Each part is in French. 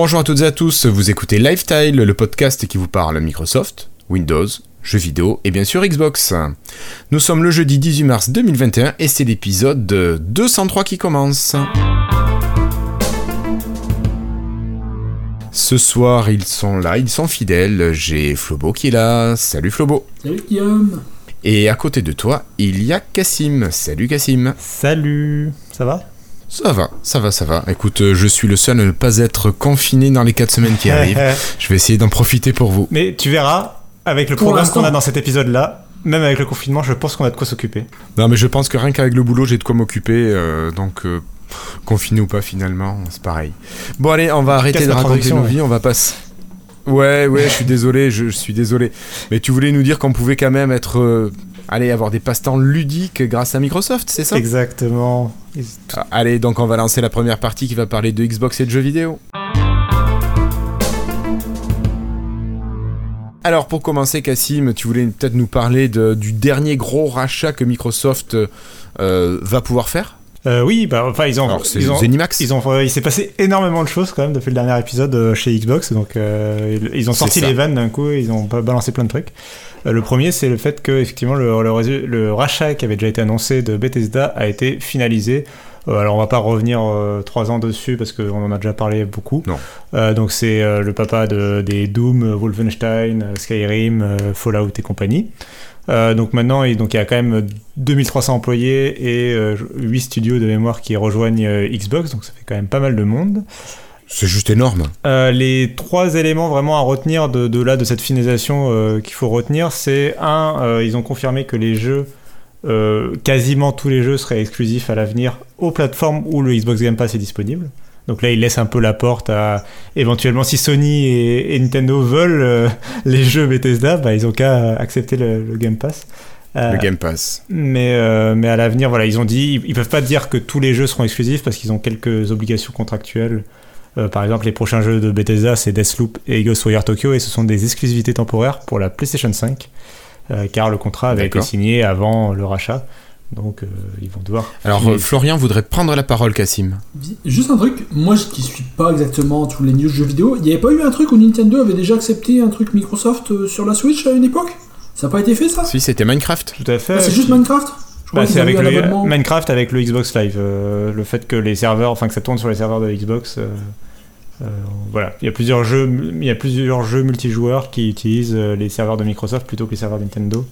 Bonjour à toutes et à tous, vous écoutez Lifestyle, le podcast qui vous parle Microsoft, Windows, jeux vidéo et bien sûr Xbox. Nous sommes le jeudi 18 mars 2021 et c'est l'épisode 203 qui commence. Ce soir, ils sont là, ils sont fidèles. J'ai Flobo qui est là. Salut Flobo. Salut Guillaume. Et à côté de toi, il y a Cassim. Salut Cassim. Salut. Ça va? Ça va, ça va, ça va. Écoute, euh, je suis le seul à ne pas être confiné dans les 4 semaines qui arrivent. je vais essayer d'en profiter pour vous. Mais tu verras, avec le programme qu'on a dans cet épisode-là, même avec le confinement, je pense qu'on a de quoi s'occuper. Non, mais je pense que rien qu'avec le boulot, j'ai de quoi m'occuper. Euh, donc, euh, confiné ou pas, finalement, c'est pareil. Bon, allez, on va arrêter de raconter nos vies, on va passer. Ouais, ouais, je suis désolé, je, suis désolé. Mais tu voulais nous dire qu'on pouvait quand même être allez avoir des passe-temps ludiques grâce à Microsoft, c'est ça Exactement. Ah, allez, donc on va lancer la première partie qui va parler de Xbox et de jeux vidéo. Alors pour commencer, Cassim, tu voulais peut-être nous parler du dernier gros rachat que Microsoft euh, va pouvoir faire? Euh, oui, bah, enfin ils ont, ils ont, Zenimax. Ils ont, il s'est passé énormément de choses quand même depuis le dernier épisode euh, chez Xbox, donc ils ont sorti les vannes d'un coup, ils ont balancé plein de trucs. Euh, le premier, c'est le fait que effectivement le, le, rachat qui avait déjà été annoncé de Bethesda a été finalisé. Euh, alors on va pas revenir euh, trois ans dessus parce qu'on en a déjà parlé beaucoup. Non. donc c'est le papa de, des Doom, Wolfenstein, Skyrim, Fallout et compagnie. donc maintenant, il, donc, il y a quand même 2300 employés et 8 studios de mémoire qui rejoignent Xbox, donc ça fait quand même pas mal de monde. C'est juste énorme. Euh, les trois éléments vraiment à retenir de, là, de cette finalisation euh, qu'il faut retenir, c'est un, euh, ils ont confirmé que les jeux, quasiment tous les jeux seraient exclusifs à l'avenir aux plateformes où le Xbox Game Pass est disponible. Donc là, ils laissent un peu la porte à éventuellement si Sony et, Nintendo veulent les jeux Bethesda, bah, ils ont qu'à accepter le, Game Pass. le Game Pass. Mais, mais à l'avenir, voilà, ils ont dit, ils, ils peuvent pas dire que tous les jeux seront exclusifs parce qu'ils ont quelques obligations contractuelles euh, par exemple, les prochains jeux de Bethesda, c'est Deathloop et Ghostwire Tokyo, et ce sont des exclusivités temporaires pour la PlayStation 5, euh, car le contrat avait été signé avant le rachat. Donc, euh, ils vont devoir. Alors, Florian voudrait prendre la parole, Cassim. Juste un truc, moi qui suis pas exactement tous les news jeux vidéo, il n'y avait pas eu un truc où Nintendo avait déjà accepté un truc Microsoft sur la Switch à une époque? Ça n'a pas été fait ça? Si, c'était Minecraft. Tout à fait. Ah, c'est juste Minecraft? Bah, c'est avec le Minecraft avec le Xbox Live. le fait que les serveurs, enfin que ça tourne sur les serveurs de Xbox. Euh, voilà, il y a plusieurs jeux, il y a plusieurs jeux multijoueurs qui utilisent euh, les serveurs de Microsoft plutôt que les serveurs Nintendo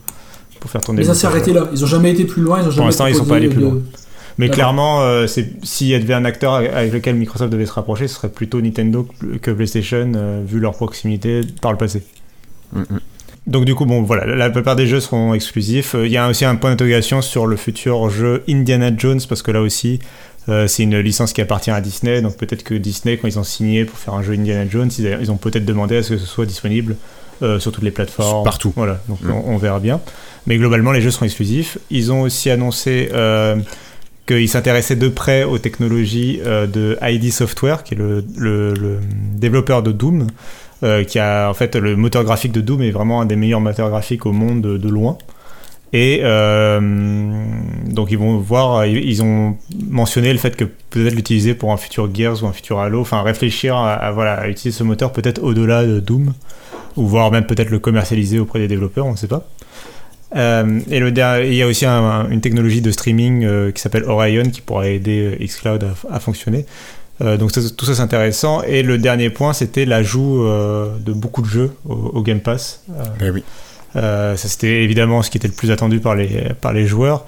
pour faire tourner. Mais ça s'est arrêté là. Ils ont jamais été plus loin. Ils ont pour l'instant, ils sont pas allés plus loin. Mais clairement, euh, s'il y avait un acteur avec lequel Microsoft devait se rapprocher, ce serait plutôt Nintendo que PlayStation, vu leur proximité par le passé. Mm. Donc du coup, bon, voilà, la plupart des jeux seront exclusifs. Il y a aussi un point d'interrogation sur le futur jeu Indiana Jones, parce que là aussi, euh, c'est une licence qui appartient à Disney, donc peut-être que Disney, quand ils ont signé pour faire un jeu Indiana Jones, ils, ont peut-être demandé à ce que ce soit disponible euh, sur toutes les plateformes. Partout. Voilà, donc mm. on, verra bien. Mais globalement, les jeux seront exclusifs. Ils ont aussi annoncé euh, qu'ils s'intéressaient de près aux technologies de ID Software, qui est le, développeur de Doom, qui a en fait le moteur graphique de Doom est vraiment un des meilleurs moteurs graphiques au monde de loin. Et euh, donc ils vont voir, ils ont mentionné le fait que peut-être l'utiliser pour un futur Gears ou un futur Halo, enfin réfléchir à, voilà, utiliser ce moteur peut-être au-delà de Doom, ou voir même peut-être le commercialiser auprès des développeurs, on ne sait pas. Euh, et le, il y a aussi une technologie de streaming euh, qui s'appelle Orion qui pourra aider Xcloud à, fonctionner. donc tout ça c'est intéressant. Et le dernier point c'était l'ajout de beaucoup de jeux au, Game Pass. Ben oui. Euh, ça, c'était évidemment ce qui était le plus attendu par les, par les joueurs.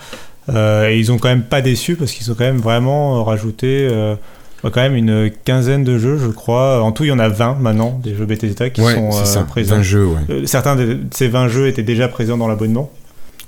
Euh, et ils ont quand même pas déçu parce qu'ils ont quand même vraiment rajouté euh, quand même une quinzaine de jeux, je crois. En tout, il y en a 20 maintenant, des jeux Bethesda qui sont présents. 20 jeux, certains de ces 20 jeux étaient déjà présents dans l'abonnement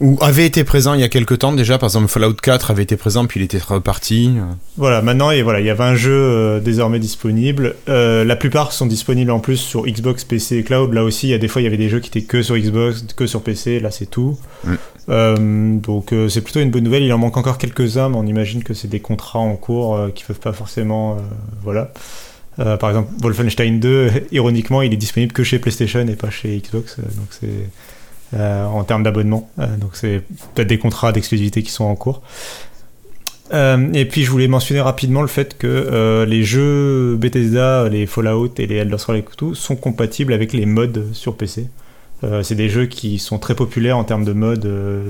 ou avait été présent il y a quelques temps déjà. Par exemple, Fallout 4 avait été présent, puis il était reparti. Voilà, maintenant, et voilà, il y a 20 jeux euh, désormais disponibles. Euh, la plupart sont disponibles en plus sur Xbox, PC et Cloud. Là aussi, il y a des fois, il y avait des jeux qui étaient que sur Xbox, que sur PC. Là, c'est tout. Mm. Euh, donc, c'est plutôt une bonne nouvelle. Il en manque encore quelques-uns, mais on imagine que c'est des contrats en cours qui peuvent pas forcément. voilà. par exemple, Wolfenstein 2, ironiquement, il est disponible que chez PlayStation et pas chez Xbox. donc, c'est euh, en termes d'abonnement. Euh, donc c'est peut-être des contrats d'exclusivité qui sont en cours. et puis je voulais mentionner rapidement le fait que les jeux Bethesda, les Fallout et les Elder Scrolls et tout sont compatibles avec les mods sur PC. c'est des jeux qui sont très populaires en termes de mods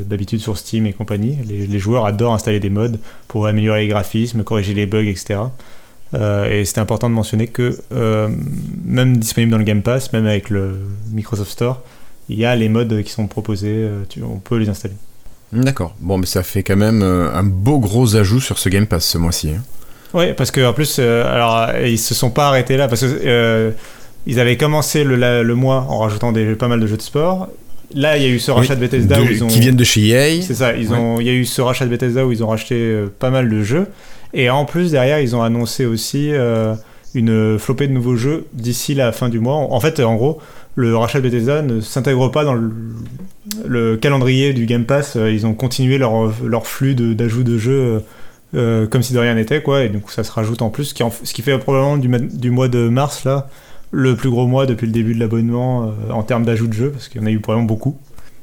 d'habitude sur Steam et compagnie. Les, les, joueurs adorent installer des mods pour améliorer les graphismes, corriger les bugs, etc. Euh, et c'était important de mentionner que euh, même disponible dans le Game Pass, même avec le Microsoft Store, il y a les modes qui sont proposés, euh, on peut les installer. D'accord. Bon, mais ça fait quand même un beau gros ajout sur ce Game Pass ce mois-ci. Hein. Oui, parce qu'en plus, alors ils se sont pas arrêtés là parce que ils avaient commencé le, le, mois en rajoutant des, pas mal de jeux de sport. Là, il y a eu ce rachat de Bethesda qui viennent de chez EA. C'est ça. Ils ont, il y a eu ce rachat de Bethesda où ils ont racheté pas mal de jeux. Et en plus, derrière, ils ont annoncé aussi euh, une flopée de nouveaux jeux d'ici la fin du mois. En fait, en gros, le rachat de Bethesda ne s'intègre pas dans le, calendrier du Game Pass. Euh, ils ont continué leur, leur flux d'ajout de, jeux euh, comme si de rien n'était, quoi. Et coup, ça se rajoute en plus, ce qui, ce qui fait probablement du, du, mois de mars, là, le plus gros mois depuis le début de l'abonnement en termes d'ajout de jeux, parce qu'il y en a eu vraiment beaucoup.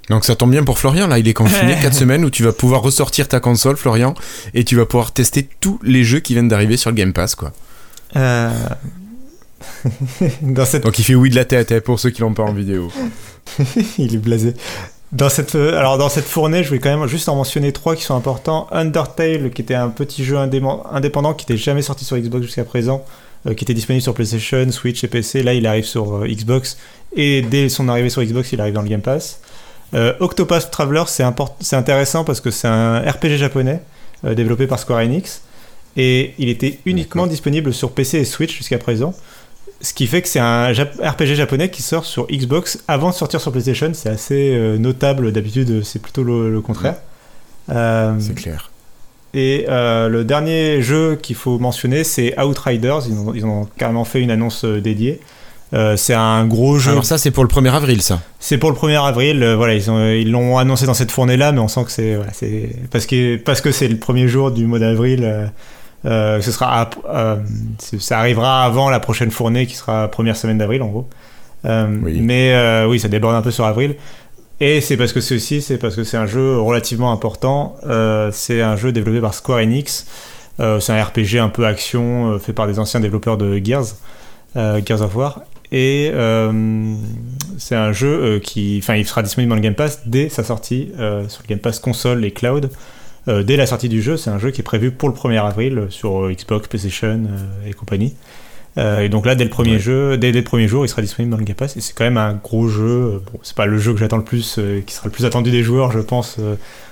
Donc ça tombe bien pour Florian, là il est confiné 4 semaines où tu vas pouvoir ressortir ta console Florian et tu vas pouvoir tester tous les jeux qui viennent d'arriver sur le Game Pass quoi. Euh... dans cette... Donc il fait oui de la tête hein, pour ceux qui l'ont pas en vidéo. il est blasé. Dans cette, euh, alors dans cette fournée, je vais quand même juste en mentionner trois qui sont importants. Undertale, qui était un petit jeu indépendant qui n'était jamais sorti sur Xbox jusqu'à présent, euh, qui était disponible sur PlayStation, Switch et PC. Là, il arrive sur euh, Xbox et dès son arrivée sur Xbox, il arrive dans le Game Pass. Euh, Octopath Traveler, c'est intéressant parce que c'est un RPG japonais développé par Square Enix et il était uniquement disponible sur PC et Switch jusqu'à présent. Ce qui fait que c'est un RPG japonais qui sort sur Xbox avant de sortir sur PlayStation. C'est assez euh, notable. D'habitude, c'est plutôt le, contraire. c'est clair. Et le dernier jeu qu'il faut mentionner, c'est Outriders. Ils ont, ils ont, carrément fait une annonce dédiée. Euh, c'est un gros jeu. Alors ça, c'est pour le 1er avril, ça. C'est pour le 1er avril. Euh, voilà, ils ont, ils l'ont annoncé dans cette fournée-là, mais on sent que c'est, voilà, c'est parce que parce que c'est le premier jour du mois d'avril. Euh, ce sera, ça arrivera avant la prochaine fournée qui sera première semaine d'avril, en gros. Mais oui, ça déborde un peu sur avril. Et c'est parce que c'est aussi, c'est parce que c'est un jeu relativement important. c'est un jeu développé par Square Enix. c'est un RPG un peu action fait par des anciens développeurs de Gears. Gears of War et euh, c'est un jeu euh, qui, enfin, il sera disponible dans le Game Pass dès sa sortie euh, sur le Game Pass console et cloud. Dès la sortie du jeu, c'est un jeu qui est prévu pour le 1er avril sur Xbox, PlayStation et compagnie. et donc là, dès le premier jeu, dès, le premier jour, il sera disponible dans le Game Pass. Et c'est quand même un gros jeu. Bon, c'est pas le jeu que j'attends le plus, qui sera le plus attendu des joueurs, je pense,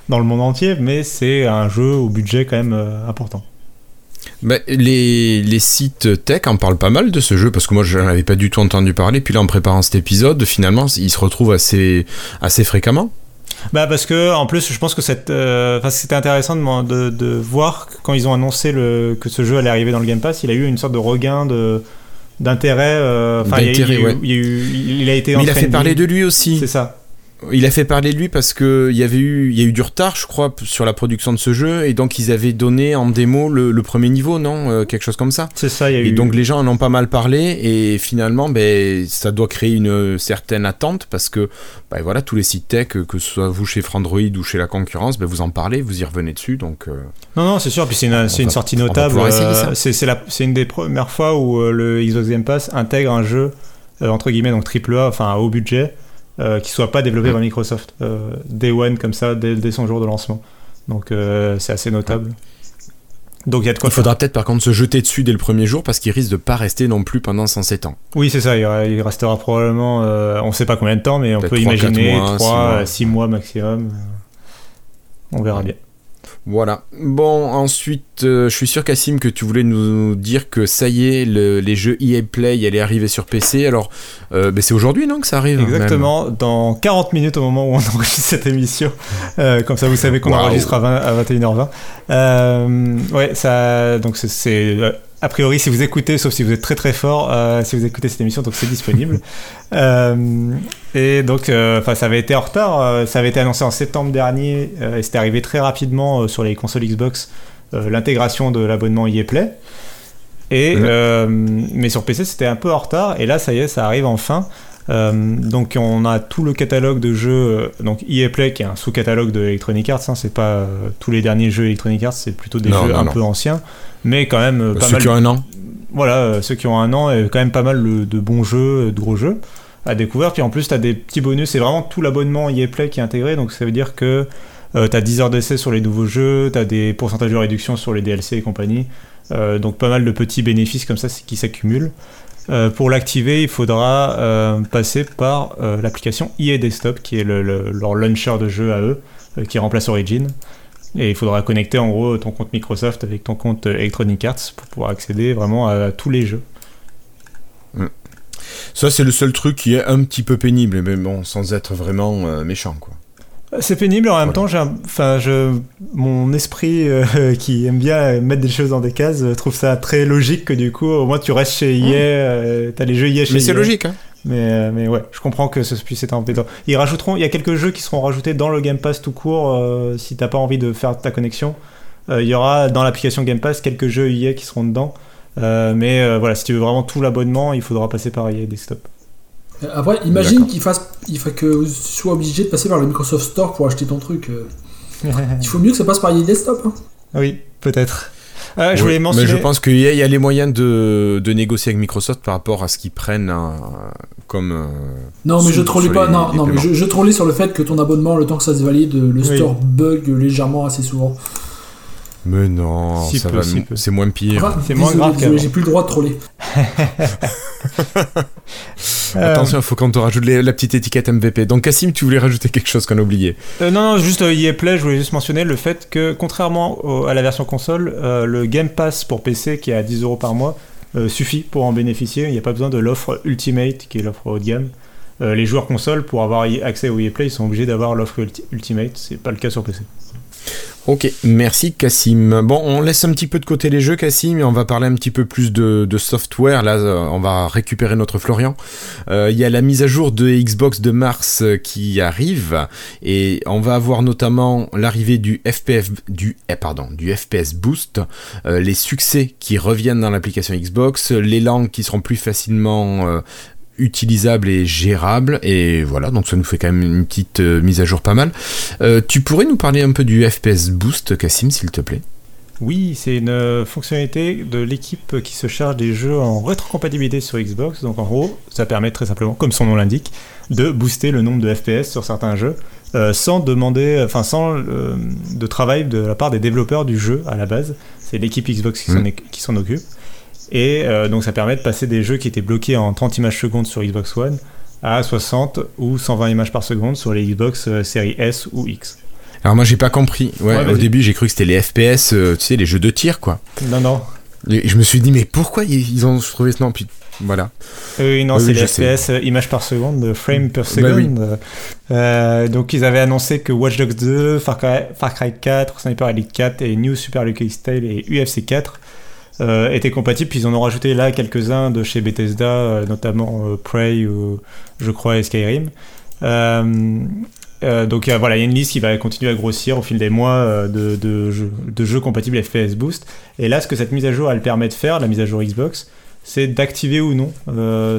dans le monde entier, mais c'est un jeu au budget quand même important. Bah, les, les, sites tech en parlent pas mal de ce jeu parce que moi je n'en avais pas du tout entendu parler. Puis là en préparant cet épisode, finalement il se retrouve assez, assez fréquemment. Bah parce que en plus je pense que euh, c'était intéressant de, de, voir quand ils ont annoncé le, que ce jeu allait arriver dans le Game Pass, il a eu une sorte de regain de d'intérêt. Enfin, il, il, a été. Mais il a fait parler de lui aussi. C'est ça. Il a fait parler de lui parce que il y avait eu, il y a eu du retard, je crois, sur la production de ce jeu, et donc ils avaient donné en démo le, premier niveau, non, euh, quelque chose comme ça. C'est ça. Y a et donc les gens en ont pas mal parlé, et finalement, ben, ça doit créer une certaine attente parce que, ben, voilà, tous les sites tech, que ce soit vous chez Frandroid ou chez la concurrence, ben, vous en parlez, vous y revenez dessus, donc. Euh, non, non, c'est sûr. Puis c'est une, une sortie notable. Euh, c'est une des premières fois où le Xbox Game Pass intègre un jeu entre guillemets donc triple A, enfin à haut budget euh, qui soit pas développé par Microsoft euh, Day One comme ça dès, son jour de lancement. Donc euh, c'est assez notable. Donc il y a de quoi. Il faudra peut-être par contre se jeter dessus dès le premier jour parce qu'il risque de pas rester non plus pendant 107 ans. Oui, c'est ça. Il, restera probablement, on sait pas combien de temps, mais on peut imaginer 3, 6 mois maximum. On verra bien. Voilà. Bon, ensuite, euh, je suis sûr, Cassim, que tu voulais nous dire que ça y est, les jeux EA Play allaient arriver sur PC. Alors, euh, ben, c'est aujourd'hui, non, que ça arrive Exactement, dans 40 minutes au moment où on enregistre cette émission. Euh, comme ça, vous savez qu'on enregistre à, à 21h20. ouais, ça, donc c'est a priori, si vous écoutez, sauf si vous êtes très très fort, euh, si vous écoutez cette émission, donc c'est disponible. Euh, et donc, euh, enfin, ça avait été en retard. ça avait été annoncé en septembre dernier et c'était arrivé très rapidement sur les consoles Xbox l'intégration de l'abonnement EA. Et mais sur PC, c'était un peu en retard. Et là, ça y est, ça arrive enfin. Donc on a tout le catalogue de jeux, donc EA Play qui est un sous-catalogue de Electronic Arts, hein, c'est pas tous les derniers jeux Electronic Arts, c'est plutôt des jeux un peu anciens, mais quand même pas Ceux qui ont un an Voilà, ceux qui ont un an, et quand même pas mal de bons jeux, de gros jeux à découvrir. Puis en plus, tu as des petits bonus. C'est vraiment tout l'abonnement EA Play qui est intégré. Donc ça veut dire que euh, tu as 10 heures d'essai sur les nouveaux jeux, tu as des pourcentages de réduction sur les DLC et compagnie. Euh, donc pas mal de petits bénéfices comme ça qui s'accumulent. Euh, pour l'activer, il faudra passer par l'application EA Desktop, qui est leur launcher de jeu à eux, qui remplace Origin. Et il faudra connecter en gros ton compte Microsoft avec ton compte Electronic Arts pour pouvoir accéder vraiment à, tous les jeux. Mm. Ça, c'est le seul truc qui est un petit peu pénible, mais bon, sans être vraiment euh, méchant, quoi. C'est pénible, en même temps, j'ai enfin, je... mon esprit euh, qui aime bien mettre des choses dans des cases euh, trouve ça très logique que du coup, au moins tu restes chez EA, t'as les jeux EA chez Mais c'est logique, hein mais, mais ouais, je comprends que ce puisse être un dedans. Ils rajouteront, il y a quelques jeux qui seront rajoutés dans le Game Pass tout court si t'as pas envie de faire ta connexion. Il y aura dans l'application Game Pass quelques jeux EA qui seront dedans. Euh, mais euh, voilà, si tu veux vraiment tout l'abonnement, il faudra passer par EA Desktop. Euh, après, imagine qu'il fasse, il faut que tu sois obligé de passer par le Microsoft Store pour acheter ton truc. il faut mieux que ça passe par EA Desktop. Hein. Oui, peut-être. je voulais mentionner... Mais je pense qu'il y, a les moyens de, de, négocier avec Microsoft par rapport à ce qu'ils prennent comme. non, mais je trollais pas. Non, non mais je, je, trollais sur le fait que ton abonnement, le temps que ça se valide, le store bug légèrement assez souvent. Mais non, ça va, c'est moins pire. c'est moins grave J'ai plus le droit de troller. Attention, il faut qu'on te rajoute la petite étiquette MVP. Donc, Cassim, tu voulais rajouter quelque chose qu'on a oublié? Euh, Non, non, juste euh, Play, je voulais juste mentionner le fait que, contrairement à la version console, euh, le Game Pass pour PC qui est à 10 euros par mois euh, suffit pour en bénéficier. Il n'y a pas besoin de l'offre Ultimate qui est l'offre haut de gamme. les joueurs console, pour avoir accès au Play, ils sont obligés d'avoir l'offre Ultimate. C'est pas le cas sur PC. Ok, merci Cassim. Bon, on laisse un petit peu de côté les jeux, Cassim, et on va parler un petit peu plus de, software. Là, euh, on va récupérer notre Florian. Euh, il y a la mise à jour de Xbox de mars euh, qui arrive, et on va avoir notamment l'arrivée du FPS, du, eh, pardon, du FPS Boost, les succès qui reviennent dans l'application Xbox, les langues qui seront plus facilement utilisable et gérable et voilà donc ça nous fait quand même une petite euh, mise à jour pas mal euh, tu pourrais nous parler un peu du FPS Boost Cassim s'il te plaît? Oui, c'est une euh, fonctionnalité de l'équipe qui se charge des jeux en rétrocompatibilité sur Xbox. Donc en gros, ça permet très simplement, comme son nom l'indique, de booster le nombre de FPS sur certains jeux sans demander, enfin sans de travail de la part des développeurs du jeu à la base. C'est l'équipe Xbox qui s'en mmh. occupe. Et euh, donc ça permet de passer des jeux qui étaient bloqués en 30 images secondes sur Xbox One à 60 ou 120 images par seconde sur les Xbox euh, série S ou X. Alors moi j'ai pas compris. Ouais, au début j'ai cru que c'était les FPS, euh, tu sais, les jeux de tir quoi. Non non. Et je me suis dit mais pourquoi ils ont trouvé ce nom? Puis voilà. Oui, non, c'est les FPS images par seconde, frame per bah second. donc ils avaient annoncé que Watch Dogs 2, Far Cry, Far Cry 4, Sniper Elite 4 et New Super Lucky Style et UFC 4 euh, étaient compatibles. Puis ils en ont rajouté là quelques-uns de chez Bethesda, euh, notamment euh, Prey ou je crois Skyrim. donc voilà, il y a une liste qui va continuer à grossir au fil des mois de, jeux, de, jeux, compatibles FPS Boost. Et là, ce que cette mise à jour elle permet de faire, la mise à jour Xbox, c'est d'activer ou non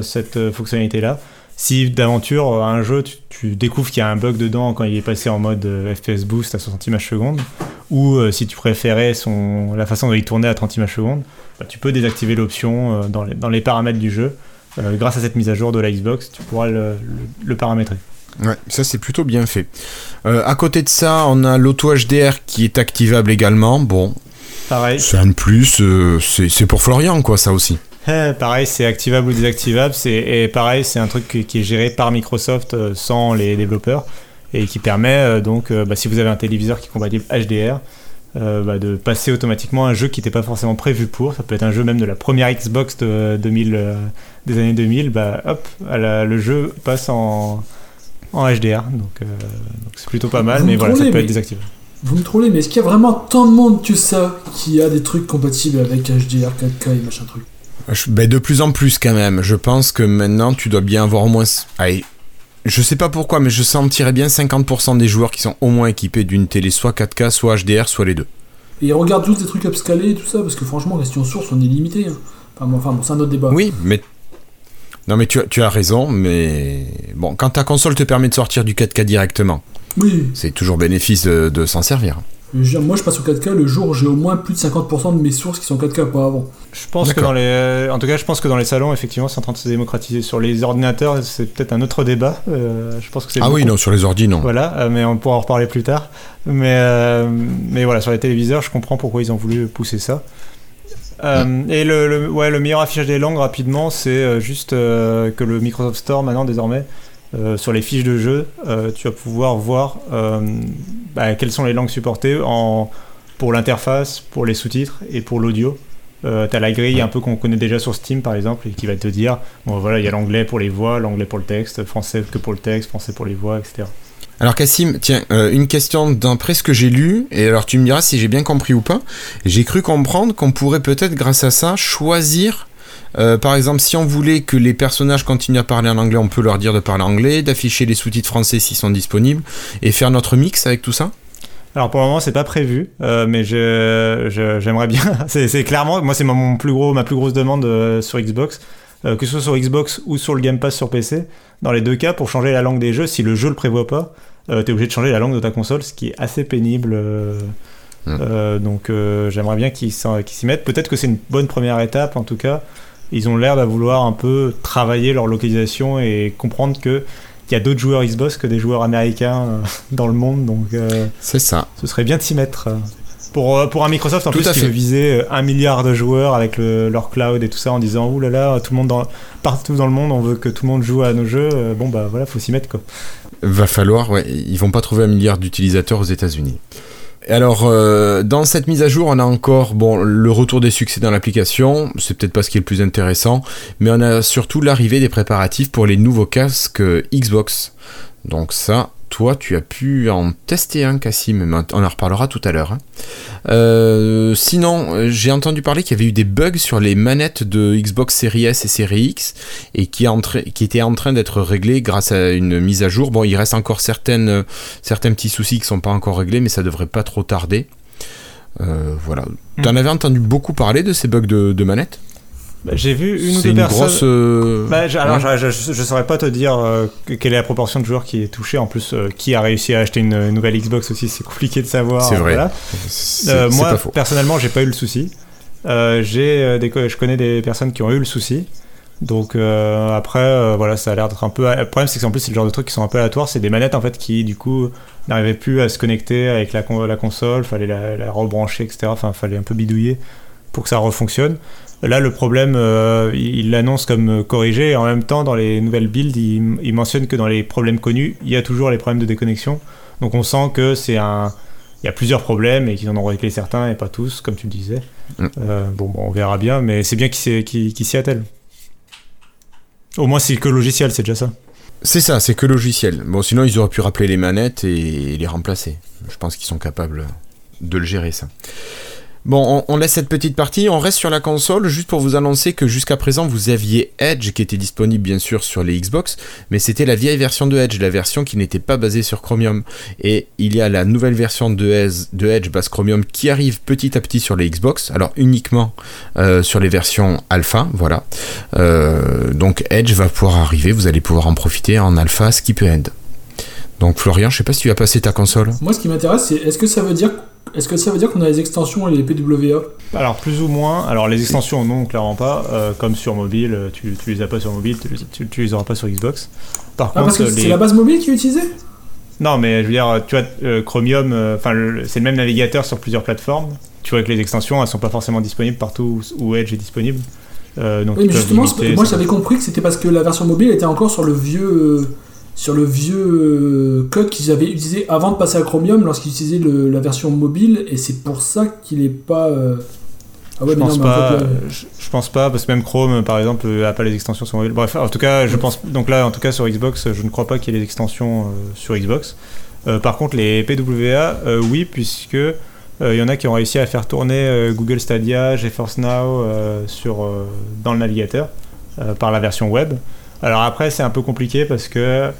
cette fonctionnalité-là si d'aventure un jeu tu, découvres qu'il y a un bug dedans quand il est passé en mode FPS boost à 60 images secondes ou euh, si tu préférais son, la façon dont il tournait à 30 images secondes, bah, tu peux désactiver l'option euh, dans, les, dans, les, paramètres du jeu. Euh, grâce à cette mise à jour de la Xbox, tu pourras le, le, paramétrer. Ouais, ça c'est plutôt bien fait. à côté de ça, on a l'auto HDR qui est activable également. Bon, pareil. C'est un de plus. c'est pour Florian, quoi, ça aussi. Eh, pareil, c'est activable ou désactivable. Et pareil, c'est un truc qui est géré par Microsoft sans les développeurs et qui permet euh, donc, euh, bah, si vous avez un téléviseur qui est compatible HDR, euh, bah, de passer automatiquement un jeu qui n'était pas forcément prévu pour. Ça peut être un jeu même de la première Xbox de 2000, des années 2000. Bah, hop, le jeu passe en, en HDR. Donc c'est plutôt pas mal, mais voilà, ça peut être désactivé. Vous me trouvez, mais est-ce qu'il y a vraiment tant de monde que ça qui a des trucs compatibles avec HDR, 4K et machin truc? Ben De plus en plus quand même. Je pense que maintenant tu dois bien avoir au moins. Allez, je sais pas pourquoi, mais je sentirais bien 50% des joueurs qui sont au moins équipés d'une télé soit 4K, soit HDR, soit les deux. Et ils regardent tous des trucs upscalés et tout ça, parce que franchement, question source, on est limité. Hein. Enfin, bon, enfin bon c'est un autre débat. Oui, mais Non, mais tu as, tu as raison, mais bon, quand ta console te permet de sortir du 4K directement, oui. c'est toujours bénéfice de, s'en servir. Moi, je passe au 4K le jour où j'ai au moins plus de 50% de mes sources qui sont 4K, pas avant. Je pense que dans les, euh, en tout cas, je pense que dans les salons, effectivement, c'est en train de se démocratiser. Sur les ordinateurs, c'est peut-être un autre débat. Euh, je pense que c'est. Ah oui, non, sur les ordi, non. Voilà, euh, mais on pourra en reparler plus tard. Mais, mais voilà, sur les téléviseurs, je comprends pourquoi ils ont voulu pousser ça. Et le, ouais, le meilleur affichage des langues, rapidement, c'est juste que le Microsoft Store, maintenant, désormais, euh, sur les fiches de jeu, euh, tu vas pouvoir voir euh, bah, quelles sont les langues supportées en, pour l'interface, pour les sous-titres et pour l'audio? tu as la grille un peu qu'on connaît déjà sur Steam par exemple et qui va te dire bon voilà il y a l'anglais pour les voix, l'anglais pour le texte, français que pour le texte, français pour les voix, etc. Alors Cassim, tiens, une question d'après ce que j'ai lu, et alors tu me diras si j'ai bien compris ou pas, j'ai cru comprendre qu'on pourrait peut-être grâce à ça choisir euh, par exemple, si on voulait que les personnages continuent à parler en anglais, on peut leur dire de parler anglais, d'afficher les sous-titres français s'ils sont disponibles, et faire notre mix avec tout ça alors pour le moment c'est pas prévu, euh, mais j'aimerais bien. c'est clairement, moi c'est mon plus gros, ma plus grosse demande euh, sur Xbox, que ce soit sur Xbox ou sur le Game Pass sur PC. Dans les deux cas, pour changer la langue des jeux, si le jeu le prévoit pas, t'es obligé de changer la langue de ta console, ce qui est assez pénible. Mmh. donc j'aimerais bien qu'ils s'y mettent. Peut-être que c'est une bonne première étape en tout cas ils ont l'air de vouloir un peu travailler leur localisation et comprendre que il y a d'autres joueurs Xbox que des joueurs américains euh, dans le monde, donc euh, c'est ça. Ce serait bien de s'y mettre. Pour, euh, pour un Microsoft en tout plus qui veut viser un milliard de joueurs avec leur cloud et tout ça en disant ouh là là tout le monde dans, partout dans le monde on veut que tout le monde joue à nos jeux bon bah voilà faut s'y mettre quoi. Va falloir ouais ils vont pas trouver un milliard d'utilisateurs aux États-Unis. Alors, euh, dans cette mise à jour, on a encore bon, le retour des succès dans l'application, c'est peut-être pas ce qui est le plus intéressant, mais on a surtout l'arrivée des préparatifs pour les nouveaux casques Xbox. Donc ça, toi, tu as pu en tester un, Cassim, mais on en reparlera tout à l'heure. Hein. Euh, sinon, j'ai entendu parler qu'il y avait eu des bugs sur les manettes de Xbox Series S et Series X et qui, qui étaient en train d'être réglés grâce à une mise à jour. Bon, il reste encore certaines, certains petits soucis qui ne sont pas encore réglés, mais ça devrait pas trop tarder. Euh, voilà. Hmm. Tu en avais entendu beaucoup parler de ces bugs de, de manettes? Bah, j'ai vu une ou deux personnes. Grosse, euh, bah, alors, je, je, saurais pas te dire euh, quelle est la proportion de joueurs qui est touché. En plus, euh, qui a réussi à acheter une nouvelle Xbox aussi, c'est compliqué de savoir. C'est vrai. moi, personnellement, j'ai pas eu le souci. j'ai des, je connais des personnes qui ont eu le souci. Donc après, voilà, ça a l'air d'être un peu. Le problème, c'est qu'en plus, c'est le genre de trucs qui sont un peu aléatoires. C'est des manettes en fait qui, du coup, n'arrivaient plus à se connecter avec la, la console. Fallait la, la rebrancher, etc. Enfin, fallait un peu bidouiller pour que ça refonctionne. Là, le problème, euh, il l'annonce comme corrigé, et en même temps, dans les nouvelles builds, il, mentionne que dans les problèmes connus, il y a toujours les problèmes de déconnexion. Donc on sent que c'est un. Il y a plusieurs problèmes et qu'ils en ont réglé certains et pas tous, comme tu le disais. Mm. Euh, bon, on verra bien, mais c'est bien qu'ils s'y attellent. Au moins, c'est que logiciel, c'est déjà ça. C'est ça, c'est que logiciel. Bon, sinon, ils auraient pu rappeler les manettes et les remplacer. Je pense qu'ils sont capables de le gérer, ça. Bon, on, laisse cette petite partie, on reste sur la console, juste pour vous annoncer que jusqu'à présent vous aviez Edge qui était disponible bien sûr sur les Xbox, mais c'était la vieille version de Edge, la version qui n'était pas basée sur Chromium. Et il y a la nouvelle version de, Edge base Chromium qui arrive petit à petit sur les Xbox, alors uniquement euh, sur les versions alpha, voilà. Euh, donc Edge va pouvoir arriver, vous allez pouvoir en profiter en alpha skip end. Donc Florian, je sais pas si tu as passé ta console. Moi ce qui m'intéresse c'est est-ce que ça veut dire est-ce que ça veut dire qu'on a les extensions et les PWA Alors plus ou moins. Alors les extensions non, clairement pas. Euh, comme sur mobile, euh, tu, tu les as pas sur mobile, tu, tu, les auras pas sur Xbox. Par ah, parce que c'est la base mobile qui est utilisée? Non, mais je veux dire, tu vois, euh, Chromium, enfin c'est le même navigateur sur plusieurs plateformes. Tu vois que les extensions, elles sont pas forcément disponibles partout où Edge est disponible. donc oui, mais justement, moi j'avais compris que c'était parce que la version mobile était encore sur le vieux sur le vieux euh, code qu'ils avaient utilisé avant de passer à Chromium lorsqu'ils utilisaient la version mobile et c'est pour ça qu'il n'est pas euh, ah ouais, je pense pas je, pense pas parce que même Chrome par exemple a pas les extensions sur mobile. Bref en tout cas je pense donc là en tout cas sur Xbox je ne crois pas qu'il y ait les extensions euh, sur Xbox. Par contre les PWA oui puisque il y en a qui ont réussi à faire tourner Google Stadia GeForce Now sur dans le navigateur par la version web. Alors après c'est un peu compliqué parce que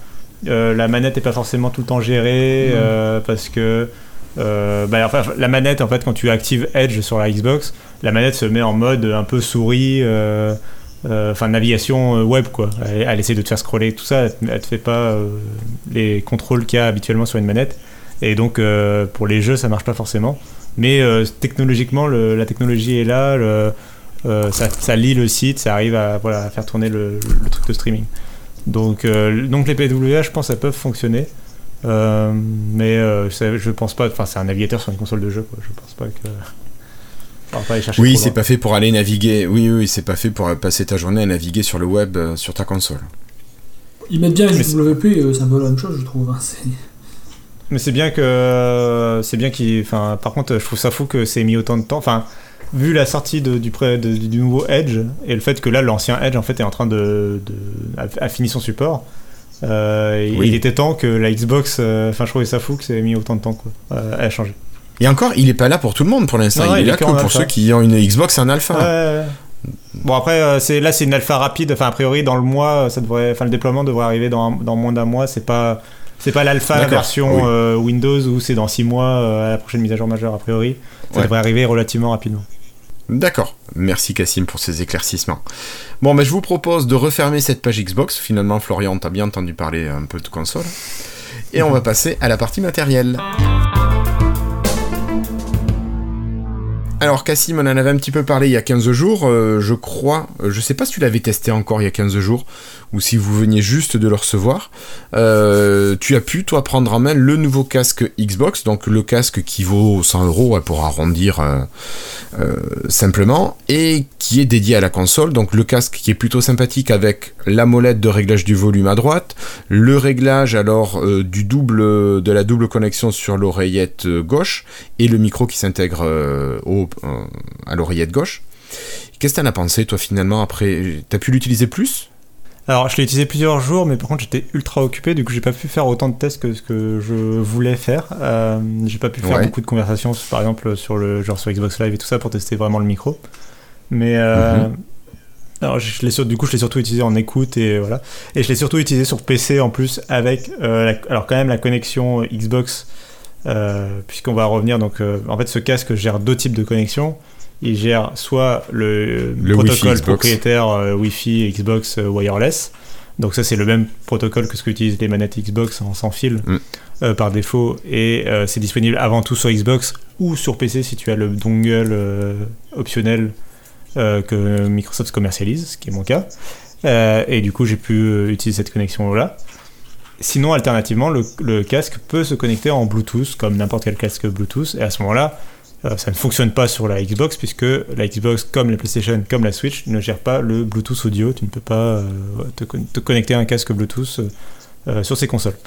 euh, la manette n'est pas forcément tout le temps gérée euh, parce que euh, bah, enfin, la manette en fait quand tu actives Edge sur la Xbox la manette se met en mode un peu souris enfin navigation web quoi. Elle, essaie de te faire scroller tout ça, elle, te fait pas les contrôles qu'il y a habituellement sur une manette. Et donc pour les jeux ça marche pas forcément. Mais technologiquement la technologie est là, ça, lit le site, ça arrive à, voilà, à faire tourner le, truc de streaming. Donc, donc les PWA je pense, elles peuvent fonctionner. Euh, mais euh, je pense pas. Enfin, c'est un navigateur sur une console de jeu. Quoi. Je pense pas que. oui, c'est pas fait pour aller naviguer. Oui, oui, c'est pas fait pour passer ta journée à naviguer sur le web euh, sur ta console. Ils mettent bien les WP, c'est un peu la même chose, je trouve. Hein, mais c'est bien que c'est bien qu'il. Enfin, par contre, je trouve ça fou que c'est mis autant de temps. Enfin, vu la sortie de, du, du nouveau Edge et le fait que là, l'ancien Edge en fait est en train de, de a fini son support. Euh, il était temps que la Xbox, euh, enfin je trouvais ça fou que ça ait mis autant de temps quoi, euh, à changer. Et encore, il est pas là pour tout le monde pour l'instant. Il, est là que pour ceux qui ont une Xbox en alpha. Bon après, c'est là c'est une alpha rapide. Enfin a priori dans le mois, ça devrait, enfin le déploiement devrait arriver dans, dans moins d'un mois. C'est pas c'est pas l'alpha version Windows où c'est dans 6 mois à la prochaine mise à jour majeure a priori. Ça devrait arriver relativement rapidement. D'accord. Merci Cassim pour ces éclaircissements. Bon, mais je vous propose de refermer cette page Xbox. Finalement, Florian, t'as bien entendu parler un peu de console. Et on va passer à la partie matérielle. Alors Cassim, on en avait un petit peu parlé il y a 15 jours, euh, je crois. Euh, je sais pas si tu l'avais testé encore il y a 15 jours ou si vous veniez juste de le recevoir. Euh, tu as pu, toi, prendre en main le nouveau casque Xbox, donc le casque qui vaut 100 euros pour arrondir simplement, et qui est dédié à la console. Donc le casque qui est plutôt sympathique avec la molette de réglage du volume à droite, le réglage alors du double de la double connexion sur l'oreillette gauche et le micro qui s'intègre au euh, à l'oreillette gauche. Qu'est-ce que t'en as pensé, toi, finalement, après T'as pu l'utiliser plus? Alors, je l'ai utilisé plusieurs jours, mais par contre, j'étais ultra occupé, du coup, j'ai pas pu faire autant de tests que ce que je voulais faire. Euh, j'ai pas pu faire beaucoup de conversations, par exemple, sur le genre sur Xbox Live et tout ça pour tester vraiment le micro. Mais euh, mhm. alors, je du coup, je l'ai surtout utilisé en écoute et voilà. Et je l'ai surtout utilisé sur PC en plus avec, alors quand même la connexion Xbox euh, puisqu'on va revenir. Donc, euh, en fait, ce casque gère deux types de connexions. Il gère soit le, protocole propriétaire euh, Wi-Fi Xbox wireless. Donc ça c'est le même protocole que ce qu'utilisent les manettes Xbox en sans fil mm. par défaut et c'est disponible avant tout sur Xbox ou sur PC si tu as le dongle optionnel que Microsoft commercialise, ce qui est mon cas. et du coup j'ai pu utiliser cette connexion là. Sinon, alternativement, le, casque peut se connecter en Bluetooth, comme n'importe quel casque Bluetooth, et à ce moment-là, euh, ça ne fonctionne pas sur la Xbox, puisque la Xbox, comme la PlayStation, comme la Switch, ne gère pas le Bluetooth audio. Tu ne peux pas euh, te, connecter à un casque Bluetooth euh, sur ces consoles.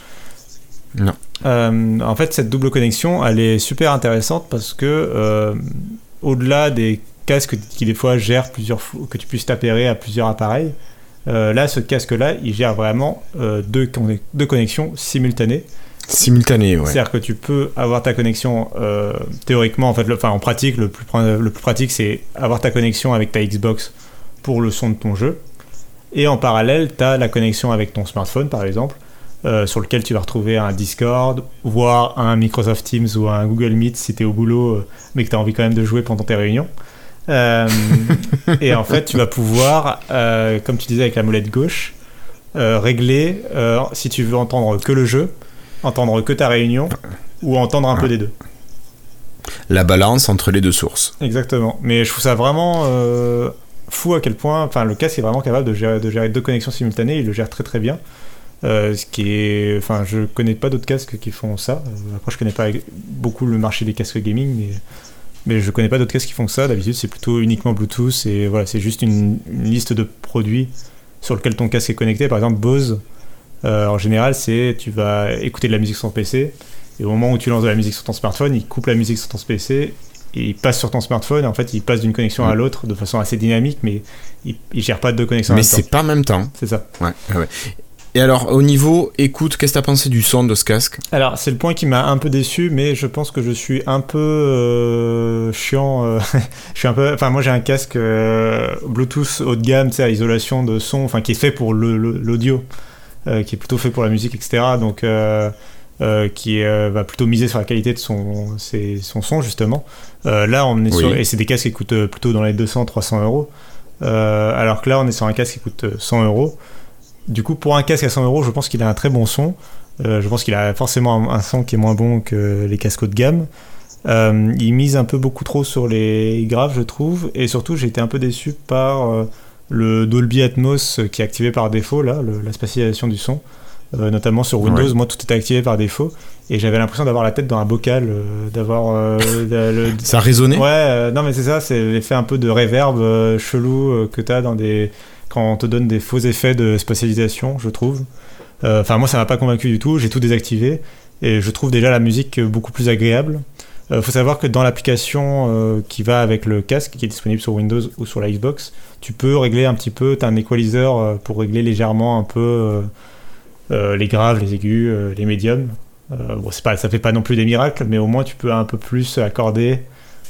Non. en fait, cette double connexion, elle est super intéressante parce que, au-delà des casques qui, des fois, gèrent plusieurs, que tu puisses t'appairer à plusieurs appareils, euh, là, ce casque-là, il gère vraiment euh, deux, deux, connexions simultanées. Simultanées, ouais. C'est-à-dire que tu peux avoir ta connexion, euh, théoriquement, en fait, enfin, en pratique, le plus, le plus pratique, c'est avoir ta connexion avec ta Xbox pour le son de ton jeu. Et en parallèle, tu as la connexion avec ton smartphone, par exemple, sur lequel tu vas retrouver un Discord, voire un Microsoft Teams ou un Google Meet si tu es au boulot, mais que tu as envie quand même de jouer pendant tes réunions. Euh, et en fait, tu vas pouvoir, euh, comme tu disais avec la molette gauche, euh, régler si tu veux entendre que le jeu, entendre que ta réunion, ou entendre un peu des deux. La balance entre les deux sources. Exactement. Mais je trouve ça vraiment fou à quel point, enfin, le casque est vraiment capable de gérer, de gérer deux connexions simultanées. Il le gère très très bien. ce qui est, enfin, je connais pas d'autres casques qui font ça. après, je connais pas beaucoup le marché des casques gaming, mais mais je connais pas d'autres casques qui font ça. D'habitude, c'est plutôt uniquement Bluetooth et voilà, c'est juste une, liste de produits sur lequel ton casque est connecté. Par exemple, Bose, euh, en général, c'est tu vas écouter de la musique sur ton PC et au moment où tu lances de la musique sur ton smartphone, il coupe la musique sur ton PC et il passe sur ton smartphone. Et en fait, il passe d'une connexion à mm. l'autre de façon assez dynamique, mais il, il gère pas deux connexions. Mais c'est pas en même temps. C'est ça. Ouais, ouais. Et alors, au niveau écoute, qu'est-ce que t'as pensé du son de ce casque? Alors, c'est le point qui m'a un peu déçu, mais je pense que je suis un peu euh, chiant. Euh, je suis un peu. Enfin, moi, j'ai un casque euh, Bluetooth haut de gamme, tu sais, à isolation de son, enfin, qui est fait pour l'audio, qui est plutôt fait pour la musique, etc. Donc, qui va plutôt miser sur la qualité de son, son son, justement. là, on est sur. Et c'est des casques qui coûtent plutôt dans les 200-300 euros. alors que là, on est sur un casque qui coûte 100 euros. Du coup, pour un casque à 100 euros, je pense qu'il a un très bon son. je pense qu'il a forcément un, son qui est moins bon que les casques haut de gamme. il mise un peu beaucoup trop sur les graves, je trouve. Et surtout, j'ai été un peu déçu par le Dolby Atmos qui est activé par défaut, là, la spatialisation du son. Euh, notamment sur Windows, moi tout était activé par défaut et j'avais l'impression d'avoir la tête dans un bocal, euh, d'avoir. Euh, ça résonnait? Ouais, non mais c'est ça, c'est l'effet un peu de reverb chelou que tu as dans des. Quand on te donne des faux effets de spatialisation, je trouve. Enfin, moi ça m'a pas convaincu du tout, j'ai tout désactivé et je trouve déjà la musique beaucoup plus agréable. Il faut savoir que dans l'application qui va avec le casque, qui est disponible sur Windows ou sur la Xbox, tu peux régler un petit peu, tu as un equalizer pour régler légèrement un peu euh, les graves, les aigus, euh, les médiums. Euh, bon, c'est pas, ça fait pas non plus des miracles, mais au moins tu peux un peu plus accorder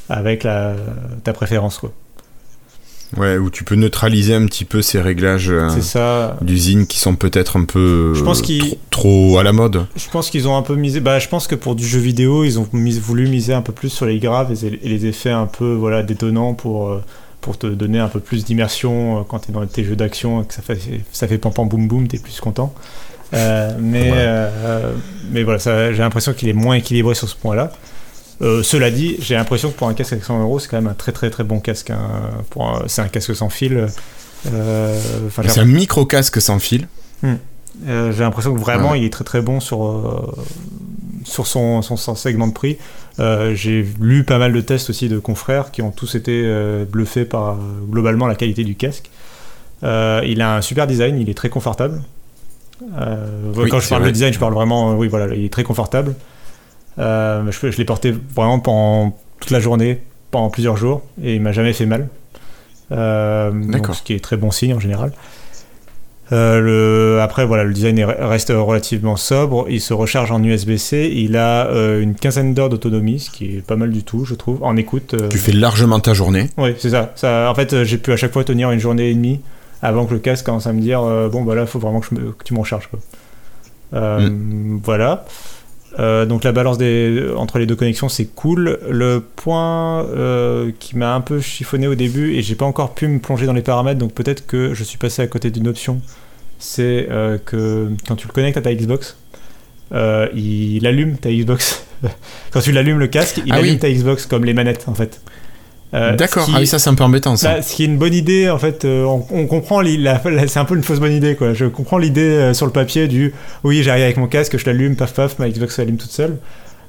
avec ta préférence. Ouais, où tu peux neutraliser un petit peu ces réglages d'usine qui sont peut-être un peu je pense trop, à la mode. Je pense qu'ils ont un peu misé. Bah, je pense que pour du jeu vidéo, ils ont voulu miser un peu plus sur les graves et, les effets un peu voilà détonnants pour pour te donner un peu plus d'immersion quand tu es dans tes jeux d'action, que ça fait ça fait pam pam boum boum, t'es plus content. Euh, mais, euh, mais voilà, j'ai l'impression qu'il est moins équilibré sur ce point-là. Euh, cela dit, j'ai l'impression que pour un casque à 100 euros, c'est quand même un très très très bon casque. Hein. C'est un casque sans fil. c'est un micro casque sans fil. Hmm. j'ai l'impression que vraiment il est très très bon sur, sur son, son, segment de prix. j'ai lu pas mal de tests aussi de confrères qui ont tous été bluffés par globalement la qualité du casque. il a un super design, il est très confortable. Euh, quand je parle de design, je parle vraiment, oui, voilà, il est très confortable. Euh, je, je l'ai porté vraiment pendant toute la journée, pendant plusieurs jours, et il m'a jamais fait mal. Euh, ce qui est très bon signe en général. le, après, voilà, le design reste relativement sobre. Il se recharge en USB-C. Il a une quinzaine d'heures d'autonomie, ce qui est pas mal du tout, je trouve, en écoute. Tu fais largement ta journée. Oui, c'est ça. ça. En fait, j'ai pu à chaque fois tenir une journée et demie avant que le casque commence à me dire euh, bon bah là il faut vraiment que, tu m'en charges euh, mm. voilà euh, donc la balance des, entre les deux connexions c'est cool. Le point qui m'a un peu chiffonné au début et j'ai pas encore pu me plonger dans les paramètres donc peut-être que je suis passé à côté d'une option c'est que quand tu le connectes à ta Xbox il allume ta Xbox. Quand tu l'allumes le casque il ah allume ta Xbox comme les manettes en fait euh, D'accord, ah oui, ça c'est un peu embêtant ça. Bah, ce qui est une bonne idée, en fait, euh, on, comprend, c'est un peu une fausse bonne idée quoi. Je comprends l'idée euh, sur le papier du oui, j'arrive avec mon casque, je l'allume, paf paf, ma Xbox s'allume toute seule.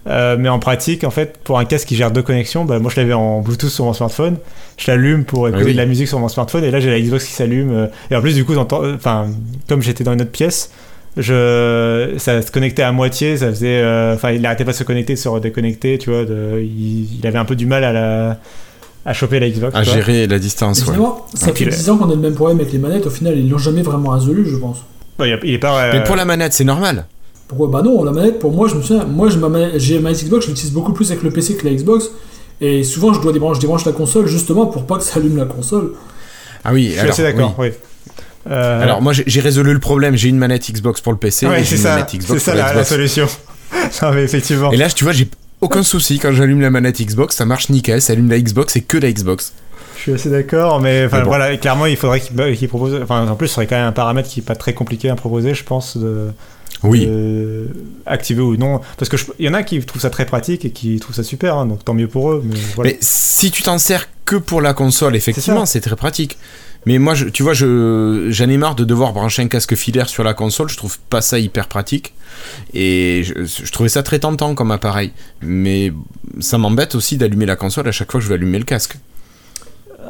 mais en pratique, en fait, pour un casque qui gère deux connexions, bah, moi je l'avais en Bluetooth sur mon smartphone, je l'allume pour écouter de la musique sur mon smartphone, et là j'ai la Xbox qui s'allume. et en plus, du coup, enfin, comme j'étais dans une autre pièce, je, ça se connectait à moitié, ça faisait, enfin, il n'arrêtait pas de se connecter, de se redéconnecter, tu vois, il, il, avait un peu du mal à la à choper la Xbox. À gérer la distance. Ouais. Ça fait 10 ans qu'on a le même problème avec les manettes. Au final, ils l'ont jamais vraiment résolu, je pense. il est pas, Mais pour la manette, c'est normal. Pourquoi? Bah non, la manette, pour moi, je me souviens, moi, j'ai ma Xbox, je l'utilise beaucoup plus avec le PC que la Xbox. Et souvent, je dois débrancher, je débranche la console justement pour pas que ça allume la console. Ah oui, je suis assez d'accord, oui. Euh, alors moi j'ai résolu le problème, j'ai une manette Xbox pour le PC ouais, c'est ça, C'est ça la, la, solution. non, mais effectivement. Et là tu vois j'ai aucun souci, quand j'allume la manette Xbox, ça marche nickel, ça allume la Xbox et que la Xbox. Je suis assez d'accord, mais, voilà, clairement, il faudrait qu'il propose. Enfin, en plus, ce serait quand même un paramètre qui n'est pas très compliqué à proposer, je pense, de. Oui. activer ou non. Parce qu'il y en a qui trouvent ça très pratique et qui trouvent ça super, hein, donc tant mieux pour eux. Mais, si tu t'en sers que pour la console, effectivement, c'est très pratique. Mais moi, je, tu vois, j'en ai marre de devoir brancher un casque filaire sur la console. Je trouve pas ça hyper pratique. Et je, trouvais ça très tentant comme appareil. Mais ça m'embête aussi d'allumer la console à chaque fois que je veux allumer le casque.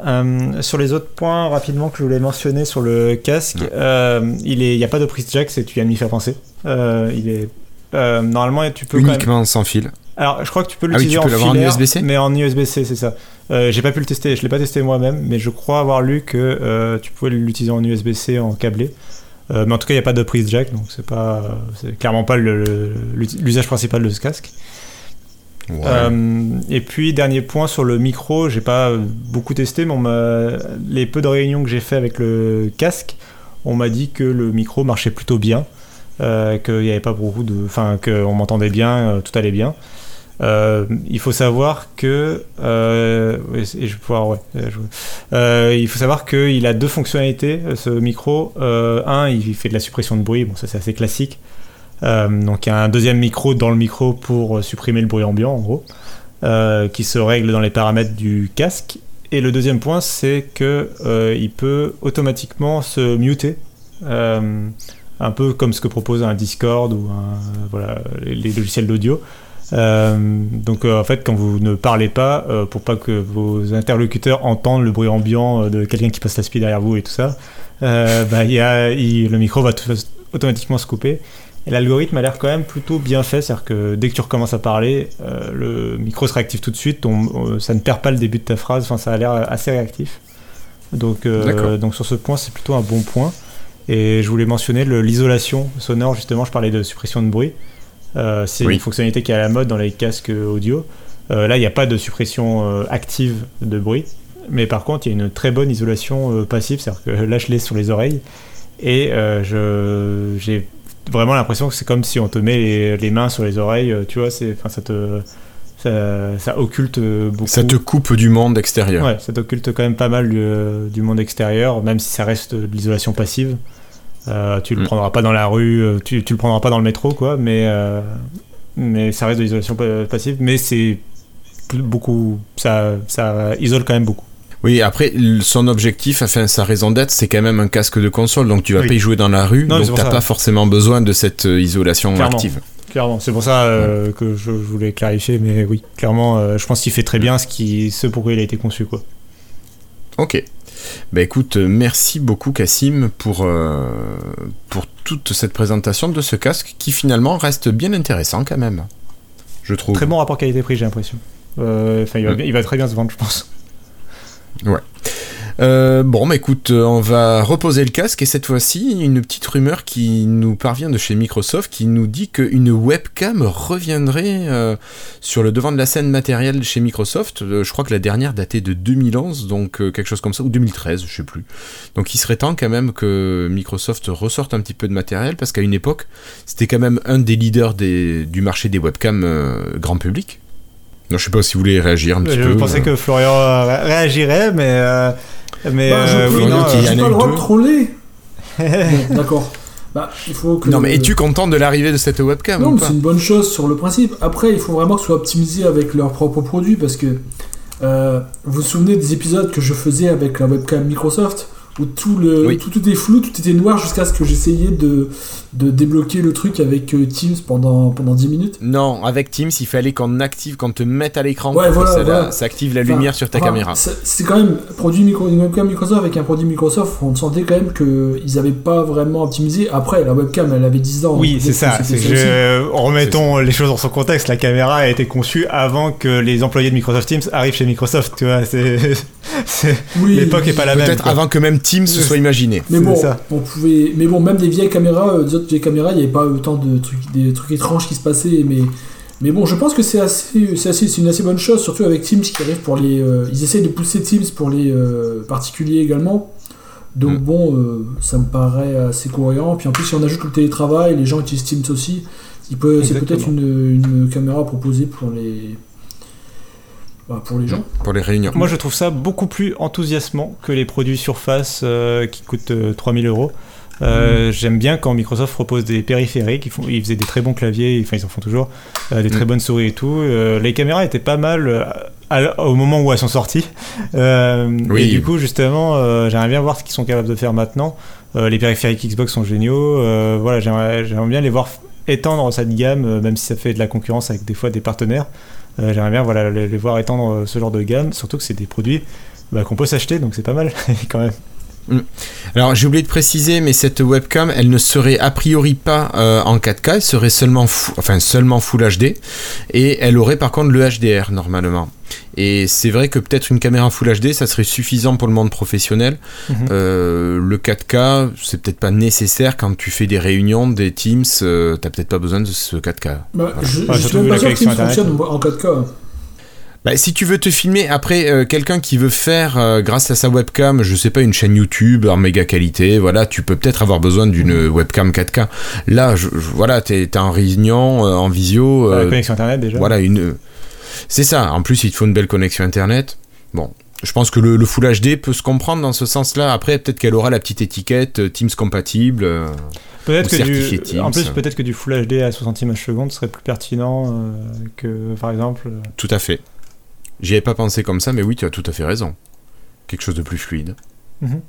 Euh, sur les autres points rapidement que je voulais mentionner sur le casque, euh, il n'y a pas de prise jack, c'est tu viens de m'y faire penser. Euh, il est normalement tu peux uniquement sans fil. Alors je crois que tu peux ah l'utiliser en filaire, mais en USB-C c'est ça. J'ai pas pu le tester, je l'ai pas testé moi-même, mais je crois avoir lu que tu pouvais l'utiliser en USB-C en câblé. Euh, mais en tout cas, il n'y a pas de prise jack, donc c'est pas, c'est clairement pas l'usage principal de ce casque. Euh, et puis dernier point sur le micro, j'ai pas beaucoup testé, mais les peu de réunions que j'ai fait avec le casque, on m'a dit que le micro marchait plutôt bien, euh, qu'il n'y avait pas beaucoup de, enfin qu'on m'entendait bien, tout allait bien. il faut savoir que il faut savoir qu'il a deux fonctionnalités ce micro. un, il fait de la suppression de bruit, bon ça c'est assez classique. donc il y a un deuxième micro dans le micro pour supprimer le bruit ambiant en gros, qui se règle dans les paramètres du casque. Et le deuxième point c'est que il peut automatiquement se muter un peu comme ce que propose un Discord ou voilà, les, logiciels d'audio. Euh, donc euh, en fait quand vous ne parlez pas euh, pour pas que vos interlocuteurs entendent le bruit ambiant de quelqu'un qui passe la speed derrière vous et tout ça bah, y a, le micro va automatiquement se couper. Et l'algorithme a l'air quand même plutôt bien fait c'est à dire que dès que tu recommences à parler le micro se réactive tout de suite ça ne perd pas le début de ta phrase enfin ça a l'air assez réactif. Donc, donc sur ce point c'est plutôt un bon point et je voulais mentionner l'isolation sonore, justement, je parlais de suppression de bruit. Euh, c'est une fonctionnalité qui est à la mode dans les casques audio. Euh, là, il n'y a pas de suppression euh, active de bruit, mais par contre, il y a une très bonne isolation passive, c'est-à-dire que là, je l'ai sur les oreilles, et j'ai vraiment l'impression que c'est comme si on te met les, mains sur les oreilles, tu vois, ça te... Ça, occulte beaucoup. Ça te coupe du monde extérieur. Ouais, ça t'occulte quand même pas mal du monde extérieur, même si ça reste de l'isolation passive. Euh, tu le mm. prendras pas dans la rue, euh, tu, tu, le prendras pas dans le métro, quoi, mais, euh, mais ça reste de l'isolation passive, mais c'est beaucoup, ça, ça isole quand même beaucoup. Oui, après, son objectif, enfin, sa raison d'être, c'est quand même un casque de console, donc tu vas pas y jouer dans la rue, donc donc t'as pas forcément besoin de cette isolation active. Clairement, c'est pour ça que je, voulais clarifier, mais oui, clairement, je pense qu'il fait très bien ce, qui, ce pourquoi il a été conçu, quoi. Ok. Bah écoute, euh, merci beaucoup Cassim pour, euh, pour toute cette présentation de ce casque qui finalement reste bien intéressant quand même. Je trouve. Très bon rapport qualité-prix, j'ai l'impression. Euh, enfin, il, va, il va très bien se vendre, je pense. Ouais. Euh, bon, bah écoute, euh, on va reposer le casque et cette fois-ci, une petite rumeur qui nous parvient de chez Microsoft qui nous dit qu'une webcam reviendrait euh, sur le devant de la scène matérielle chez Microsoft. je crois que la dernière datait de 2011, donc quelque chose comme ça, ou 2013, je sais plus. Donc il serait temps quand même que Microsoft ressorte un petit peu de matériel parce qu'à une époque, c'était quand même un des leaders du marché des webcams grand public. Non, je sais pas si vous voulez réagir un petit peu. Je pensais que Florian réagirait, mais mais bah, je euh, oui, non, pas le droit de troller. D'accord. Bah, il faut que... Non, mais es-tu content de l'arrivée de cette webcam Non, c'est une bonne chose sur le principe. Après, il faut vraiment que ce soit optimisé avec leurs propres produits parce que euh, vous vous souvenez des épisodes que je faisais avec la webcam Microsoft où tout, le, tout, était flou, tout était noir jusqu'à ce que j'essayais de, de débloquer le truc avec euh, Teams pendant, pendant 10 minutes. Non, avec Teams, il fallait qu'on active, qu'on te mette à l'écran ouais, voilà, ça, active la lumière sur ta caméra. C'est quand même produit micro, une webcam Microsoft avec un produit Microsoft, on sentait quand même qu'ils n'avaient pas vraiment optimisé. Après, la webcam, elle avait 10 ans. Oui, c'est ça. remettons les choses dans son contexte. La caméra a été conçue avant que les employés de Microsoft Teams arrivent chez Microsoft. Tu vois, l'époque n'est pas la même. Peut-être avant que même Teams se soit imaginé. Mais bon, on pouvait. Mais bon, même des vieilles caméras, euh, autres vieilles caméras, il n'y avait pas autant de trucs, des trucs étranges qui se passaient. Mais, mais bon, je pense que c'est assez, c'est assez, c'est une assez bonne chose, surtout avec Teams qui arrive pour les. Euh, ils essayent de pousser Teams pour les euh, particuliers également. Donc mm. bon, ça me paraît assez cohérent. Puis en plus, si on ajoute le télétravail, les gens utilisent Teams aussi. Il peut, c'est peut-être une, une caméra proposée pour les bah, pour les gens. Pour les réunions. Moi, je trouve ça beaucoup plus enthousiasmant que les produits Surface euh, qui coûtent 3000 euh, euros. Euh. J'aime bien quand Microsoft propose des périphériques. Ils, font, ils faisaient des très bons claviers, enfin ils en font toujours, des très mm. bonnes souris et tout. les caméras étaient pas mal au moment où elles sont sorties. oui. Et du coup, justement, j'aimerais bien voir ce qu'ils sont capables de faire maintenant. les périphériques Xbox sont géniaux. voilà, j'aimerais bien les voir étendre cette gamme, même si ça fait de la concurrence avec des fois des partenaires. Euh, j'aimerais bien voilà, les, voir étendre euh, ce genre de gamme, surtout que c'est des produits bah, qu'on peut s'acheter, donc c'est pas mal quand même. Mm. Alors j'ai oublié de préciser, mais cette webcam, elle ne serait a priori pas euh, en 4K, elle serait seulement, enfin, seulement Full HD, et elle aurait par contre le HDR normalement. Et c'est vrai que peut-être une caméra Full HD, ça serait suffisant pour le monde professionnel. Mhm. Euh, le 4K, c'est peut-être pas nécessaire quand tu fais des réunions, des Teams, euh, t'as peut-être pas besoin de ce 4K. Bah, Je, suis même pas sûr que Teams fonctionne en 4K. Bah, si tu veux te filmer, après, euh, quelqu'un qui veut faire, euh, grâce à sa webcam, je sais pas, une chaîne YouTube en méga qualité, voilà, tu peux peut-être avoir besoin d'une webcam 4K. Là, je, voilà, t'es es en réunion, euh, en visio. connexion Internet déjà. Voilà, une. C'est ça. En plus, il te faut une belle connexion Internet. Bon, je pense que le, le, Full HD peut se comprendre dans ce sens-là. Après, peut-être qu'elle aura la petite étiquette Teams compatible. peut-être que du, en plus, peut-être que du Full HD à 60 images secondes serait plus pertinent que, par exemple. Tout à fait. J'y avais pas pensé comme ça, mais oui, tu as tout à fait raison. Quelque chose de plus fluide. Mhm.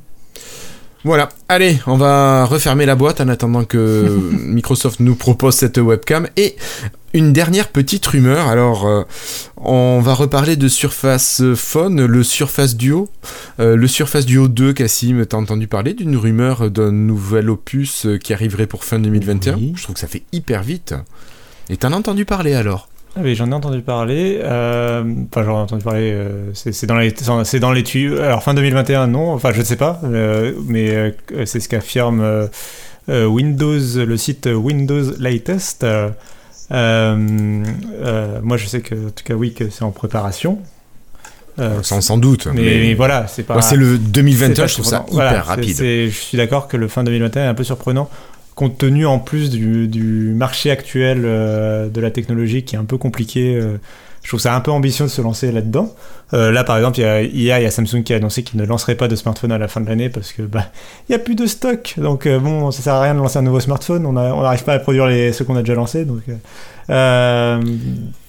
Voilà, allez, on va refermer la boîte en attendant que Microsoft nous propose cette webcam. Et une dernière petite rumeur, alors euh, on va reparler de Surface Phone, le Surface Duo. Euh, le Surface Duo 2, Cassim, t'as entendu parler d'une rumeur d'un nouvel opus qui arriverait pour fin 2021 Je trouve que ça fait hyper vite. Et t'en as entendu parler alors? Oui, j'en ai entendu parler. Euh, enfin, j'en ai entendu parler. Euh, c'est dans les, c'est dans les tuyaux. Alors fin 2021, non. Enfin, je ne sais pas, euh, mais c'est ce qu'affirme Windows, le site Windows Latest. moi, je sais que, en tout cas, oui, que c'est en préparation. sans, sans, doute. Mais, voilà, c'est pas. c'est le 2021, je trouve ça hyper rapide. je suis d'accord que le fin 2021 est un peu surprenant compte tenu en plus du, marché actuel euh, de la technologie qui est un peu compliqué. Euh, je trouve ça un peu ambitieux de se lancer là-dedans. Euh, là, par exemple, hier, il y a Samsung qui a annoncé qu'il ne lancerait pas de smartphone à la fin de l'année parce que bah, il n'y a plus de stock. Donc, bon, ça sert à rien de lancer un nouveau smartphone. On n'arrive pas à produire les, ceux qu'on a déjà lancés. Donc,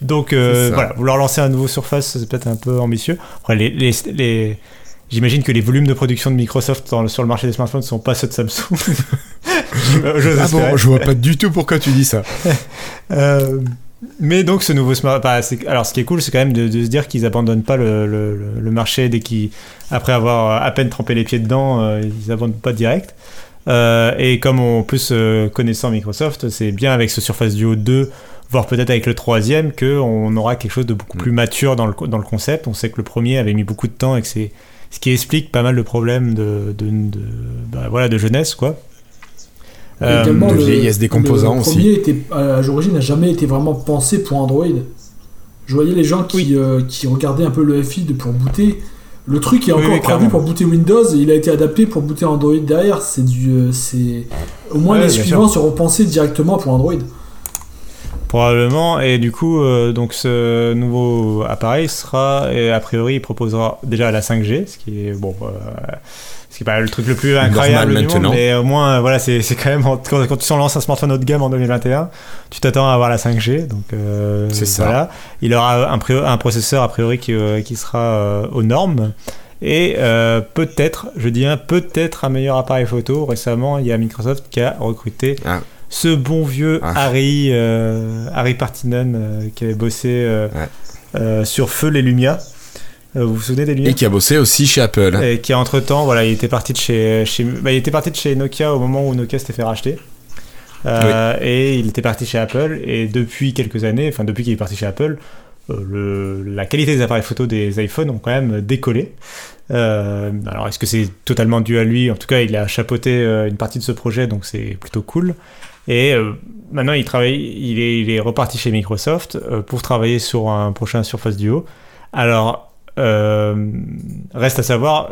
donc voilà, vouloir lancer un nouveau Surface, c'est peut-être un peu ambitieux. Après, les, les J'imagine que les volumes de production de Microsoft sur le marché des smartphones ne sont pas ceux de Samsung. je, ah bon, je vois pas du tout pourquoi tu dis ça. Euh, mais donc ce nouveau smartphone, alors ce qui est cool, c'est quand même de, se dire qu'ils abandonnent pas le, marché dès qu'ils, après avoir à peine trempé les pieds dedans, euh, ils abandonnent pas direct. Euh, et comme en plus connaissant Microsoft, c'est bien avec ce Surface Duo 2 voire peut-être avec le troisième, qu'on aura quelque chose de beaucoup mm. plus mature dans le, dans le concept. On sait que le premier avait mis beaucoup de temps et que c'est ce qui explique pas mal de problèmes de, de, bah, voilà, de jeunesse, quoi. Euh, de vieillesse des composants aussi. Le premier, était, à l'origine, n'a jamais été vraiment pensé pour Android. Je voyais les gens qui, euh, qui regardaient un peu le FI de, pour booter. Le truc est encore prévu pour booter Windows et il a été adapté pour booter Android derrière. C'est du, euh, c'est au moins les suivants seront pensés directement pour Android. Probablement, et du coup, euh, donc ce nouveau appareil sera, et a priori, il proposera déjà la 5G, ce qui est bon, euh, ce qui est pas le truc le plus incroyable du monde, mais au moins, voilà, c'est quand même quand, quand tu lances un smartphone haut de gamme en 2021, tu t'attends à avoir la 5G, donc euh, c'est ça. Voilà. Il aura un, un, processeur a priori qui, qui sera aux normes. Et peut-être, je dis un peut-être un meilleur appareil photo. Récemment, il y a Microsoft qui a recruté ah ce bon vieux ah. Harry, euh, Harry Partinen euh, qui avait bossé euh, sur Feu les Lumia. Vous vous souvenez des Lumia Et qui a bossé aussi chez Apple. Et qui entre temps, voilà, il était parti de chez, chez bah, il était parti de chez Nokia au moment où Nokia s'était fait racheter. Et il était parti chez Apple. Et depuis quelques années, enfin depuis qu'il est parti chez Apple, le, la qualité des appareils photo des iPhones ont quand même décollé. alors est-ce que c'est totalement dû à lui? En tout cas, il a chapeauté une partie de ce projet, donc c'est plutôt cool. Et euh, maintenant, il, travaille, il, est, il est reparti chez Microsoft euh, pour travailler sur un prochain Surface Duo. Alors, euh, reste à savoir,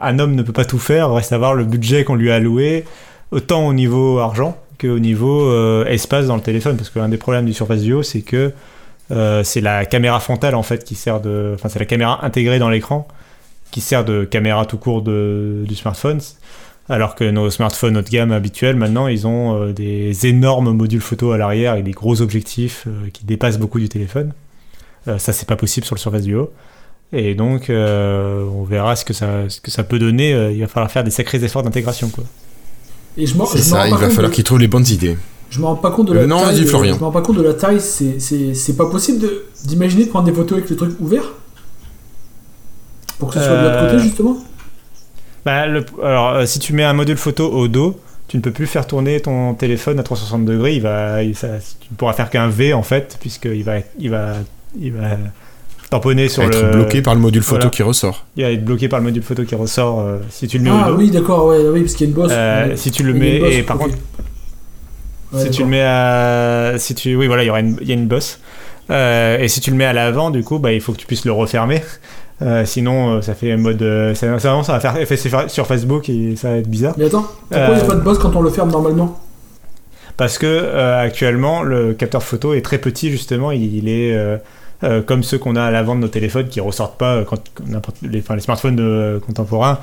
un homme ne peut pas tout faire, reste à voir le budget qu'on lui a alloué, autant au niveau argent qu'au niveau espace dans le téléphone. Parce qu'un des problèmes du Surface Duo, c'est que c'est la caméra frontale en fait qui sert de. Enfin, c'est la caméra intégrée dans l'écran qui sert de caméra tout court de, du smartphone. Alors que nos smartphones haut de gamme habituels, maintenant, ils ont euh, des énormes modules photo à l'arrière et des gros objectifs euh, qui dépassent beaucoup du téléphone. Euh, ça, c'est pas possible sur le Surface Duo. Et donc, on verra ce que, ça, ce que ça peut donner. il va falloir faire des sacrés efforts d'intégration. Quoi. Et je C'est ça, il va falloir qu'ils trouvent les bonnes idées. Je me rends pas compte de la non, taille. Je me rends pas compte de la taille. C'est pas possible d'imaginer de, prendre des photos avec le truc ouvert Pour que ce soit de l'autre côté, justement bah, alors, euh, si tu mets un module photo au dos, tu ne peux plus faire tourner ton téléphone à 360 degrés. Il va, tu ne pourras faire qu'un V en fait, puisqu'il va, il va, il va tamponner sur être bloqué par le module photo qui ressort. Il va être bloqué par le module photo qui ressort euh, si tu le mets ah, au dos. Oui, d'accord, ouais, oui, parce qu'il y a une bosse. Euh, si tu le mets, et par contre, si tu le mets à, si tu, oui, voilà, il y aura une, il y a une bosse. et si tu le mets à l'avant, du coup, bah, il faut que tu puisses le refermer. sinon, ça fait mode. ça, ça, va faire effet sur Facebook et ça va être bizarre. Mais attends, pourquoi il n'y a pas de boss quand on le ferme normalement? Parce que actuellement, le capteur photo est très petit, justement. Il, est. comme ceux qu'on a à l'avant de nos téléphones qui ressortent pas quand, les, les, smartphones de, contemporains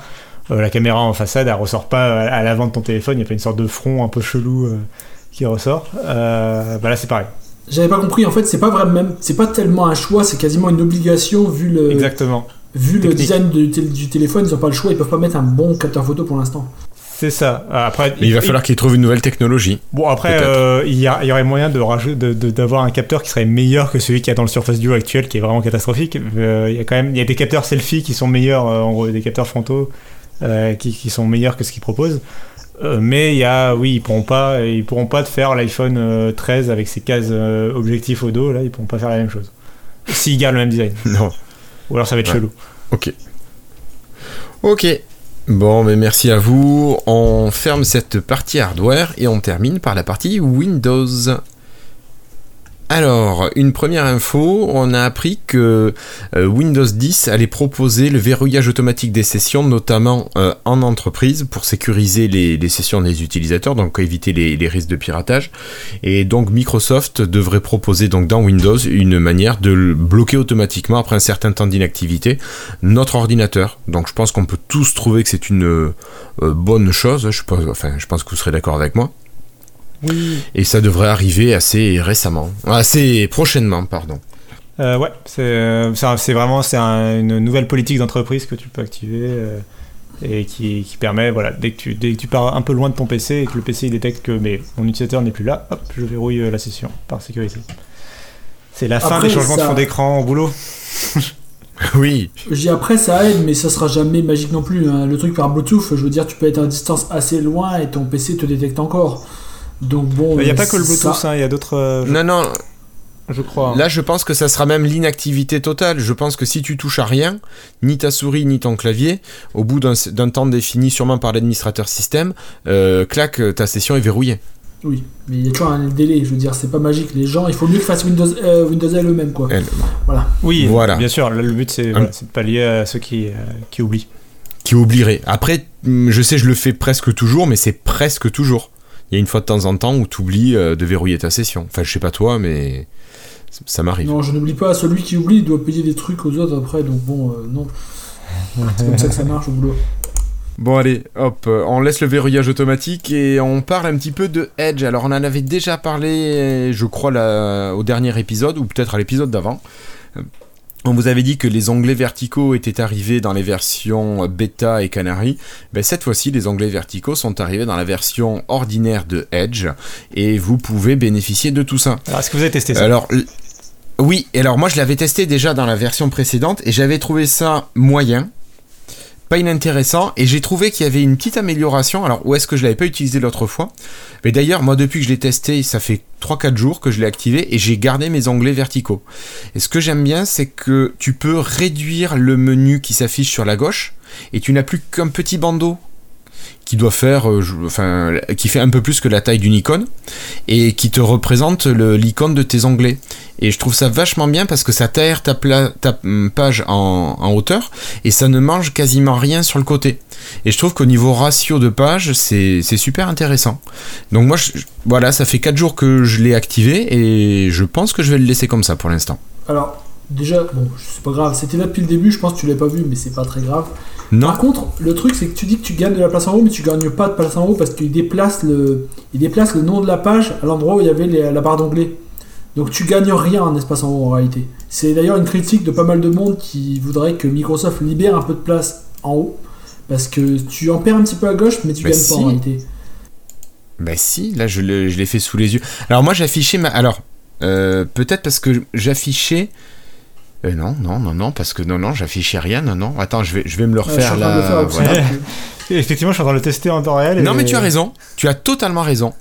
euh, la caméra en façade, elle ressort pas à l'avant de ton téléphone, il y a pas une sorte de front un peu chelou euh, qui ressort. Euh, bah là, c'est pareil. J'avais pas compris, en fait, c'est pas vraiment même, c'est pas tellement un choix, c'est quasiment une obligation vu le. Exactement. Vu le design du téléphone, ils ont pas le choix, ils peuvent pas mettre un bon capteur photo pour l'instant. C'est ça. Après, il, va falloir qu'ils trouvent une nouvelle technologie. Bon, après, il, y y, aurait moyen de d'avoir un capteur qui serait meilleur que celui qui a dans le Surface Duo actuel, qui est vraiment catastrophique. il y a quand même, il y a des capteurs selfie qui sont meilleurs, en gros, des capteurs frontaux euh, qui, sont meilleurs que ce qu'ils proposent. Euh, mais il y a, oui, ils pourront pas, ils pourront pas te faire l'iPhone 13 euh, avec ses cases objectifs au dos. Là, ils pourront pas faire la même chose. S'ils gardent le même design. Non. Ou alors ça va être chelou. Ok. Ok. Bon, mais merci à vous. On ferme cette partie hardware et on termine par la partie Windows. Alors, une première info, on a appris que euh, Windows 10 allait proposer le verrouillage automatique des sessions, notamment euh, en entreprise, pour sécuriser les, sessions des utilisateurs, donc éviter les, risques de piratage. Et donc Microsoft devrait proposer donc dans Windows une manière de bloquer automatiquement après un certain temps d'inactivité notre ordinateur. Donc je pense qu'on peut tous trouver que c'est une euh, bonne chose. Je pense que vous serez d'accord avec moi. Et ça devrait arriver assez récemment, assez prochainement, pardon. Euh, ouais, c'est euh, vraiment c'est une nouvelle politique d'entreprise que tu peux activer euh, et qui, qui, permet, voilà, dès que, tu, dès que tu pars un peu loin de ton PC et que le PC il détecte que mais, mon utilisateur n'est plus là, hop, je verrouille la session par sécurité. C'est la fin des changements de fond d'écran au boulot. oui. J'ai après ça aide, mais ça sera jamais magique non plus. Hein. Le truc par Bluetooth, je veux dire, tu peux être à distance assez loin et ton PC te détecte encore. Donc bon. Il n'y a pas que le Bluetooth, hein, il y a d'autres. Euh, non, non. Je crois. Là, je pense que ça sera même l'inactivité totale. Je pense que si tu touches à rien, ni ta souris, ni ton clavier, au bout d'un temps défini sûrement par l'administrateur système, euh, clac, ta session est verrouillée. Oui, mais il y a toujours un délai. Je veux dire, c'est pas magique. Les gens, il faut mieux qu'ils fassent Windows, euh, Windows L eux-mêmes, quoi. Voilà. Oui, voilà. bien sûr. Le but, c'est de pallier à ceux qui, qui oublient. Qui oublieraient. Après, mm, je sais, je le fais presque toujours, mais c'est presque toujours il y a une fois de temps en temps où tu oublies euh, de verrouiller ta session. Enfin, je sais pas toi, mais ça m'arrive. Non, je n'oublie pas. Celui qui oublie doit payer des trucs aux autres après, donc bon, euh, non. C'est comme ça que ça marche au boulot. Bon allez, hop, euh, on laisse le verrouillage automatique et on parle un petit peu de Edge. Alors on en avait déjà parlé, je crois, au dernier épisode, ou peut-être à l'épisode d'avant. On vous avait dit que les onglets verticaux étaient arrivés dans les versions bêta et Canary. Ben, cette fois-ci, les onglets verticaux sont arrivés dans la version ordinaire de Edge et vous pouvez bénéficier de tout ça. Alors, est-ce que vous avez testé ça? Alors, oui, alors moi je l'avais testé déjà dans la version précédente et j'avais trouvé ça moyen pas inintéressant et j'ai trouvé qu'il y avait une petite amélioration. Alors où est-ce que je l'avais pas utilisé l'autre fois? Mais d'ailleurs moi depuis que je l'ai testé, ça fait 3-4 jours que je l'ai activé et j'ai gardé mes onglets verticaux. Et ce que j'aime bien c'est que tu peux réduire le menu qui s'affiche sur la gauche et tu n'as plus qu'un petit bandeau qui doit faire, euh, fait un peu plus que la taille d'une icône et qui te représente l'icône de tes onglets. Et je trouve ça vachement bien parce que ça t'aère ta, hum, page en, hauteur et ça ne mange quasiment rien sur le côté. Et je trouve qu'au niveau ratio de page, c'est super intéressant. Donc moi, voilà, ça fait 4 jours que je l'ai activé et je pense que je vais le laisser comme ça pour l'instant. Alors, déjà, bon, c'est pas grave, c'était là depuis le début, je pense que tu l'as pas vu, mais c'est pas très grave. Par contre, le truc, c'est que tu dis que tu gagnes de la place en haut, mais tu gagnes pas de place en haut parce qu'il déplace le, il déplace le nom de la page à l'endroit où il y avait la barre d'onglet. Donc tu gagnes rien en espace en haut en réalité. C'est d'ailleurs une critique de pas mal de monde qui voudrait que Microsoft libère un peu de place en haut. Parce que tu en perds un petit peu à gauche, mais tu bah gagnes pas en réalité. Bah si, là je l'ai fait sous les yeux. Alors moi j'affichais ma... Alors, euh, peut-être parce que j'affichais euh, non, non, non, non, parce que non, non, j'affichais rien, non, non. Attends, je vais, je vais me le refaire là. Effectivement, je suis en train de le tester en temps réel. Non, mais tu as raison. Tu as totalement raison.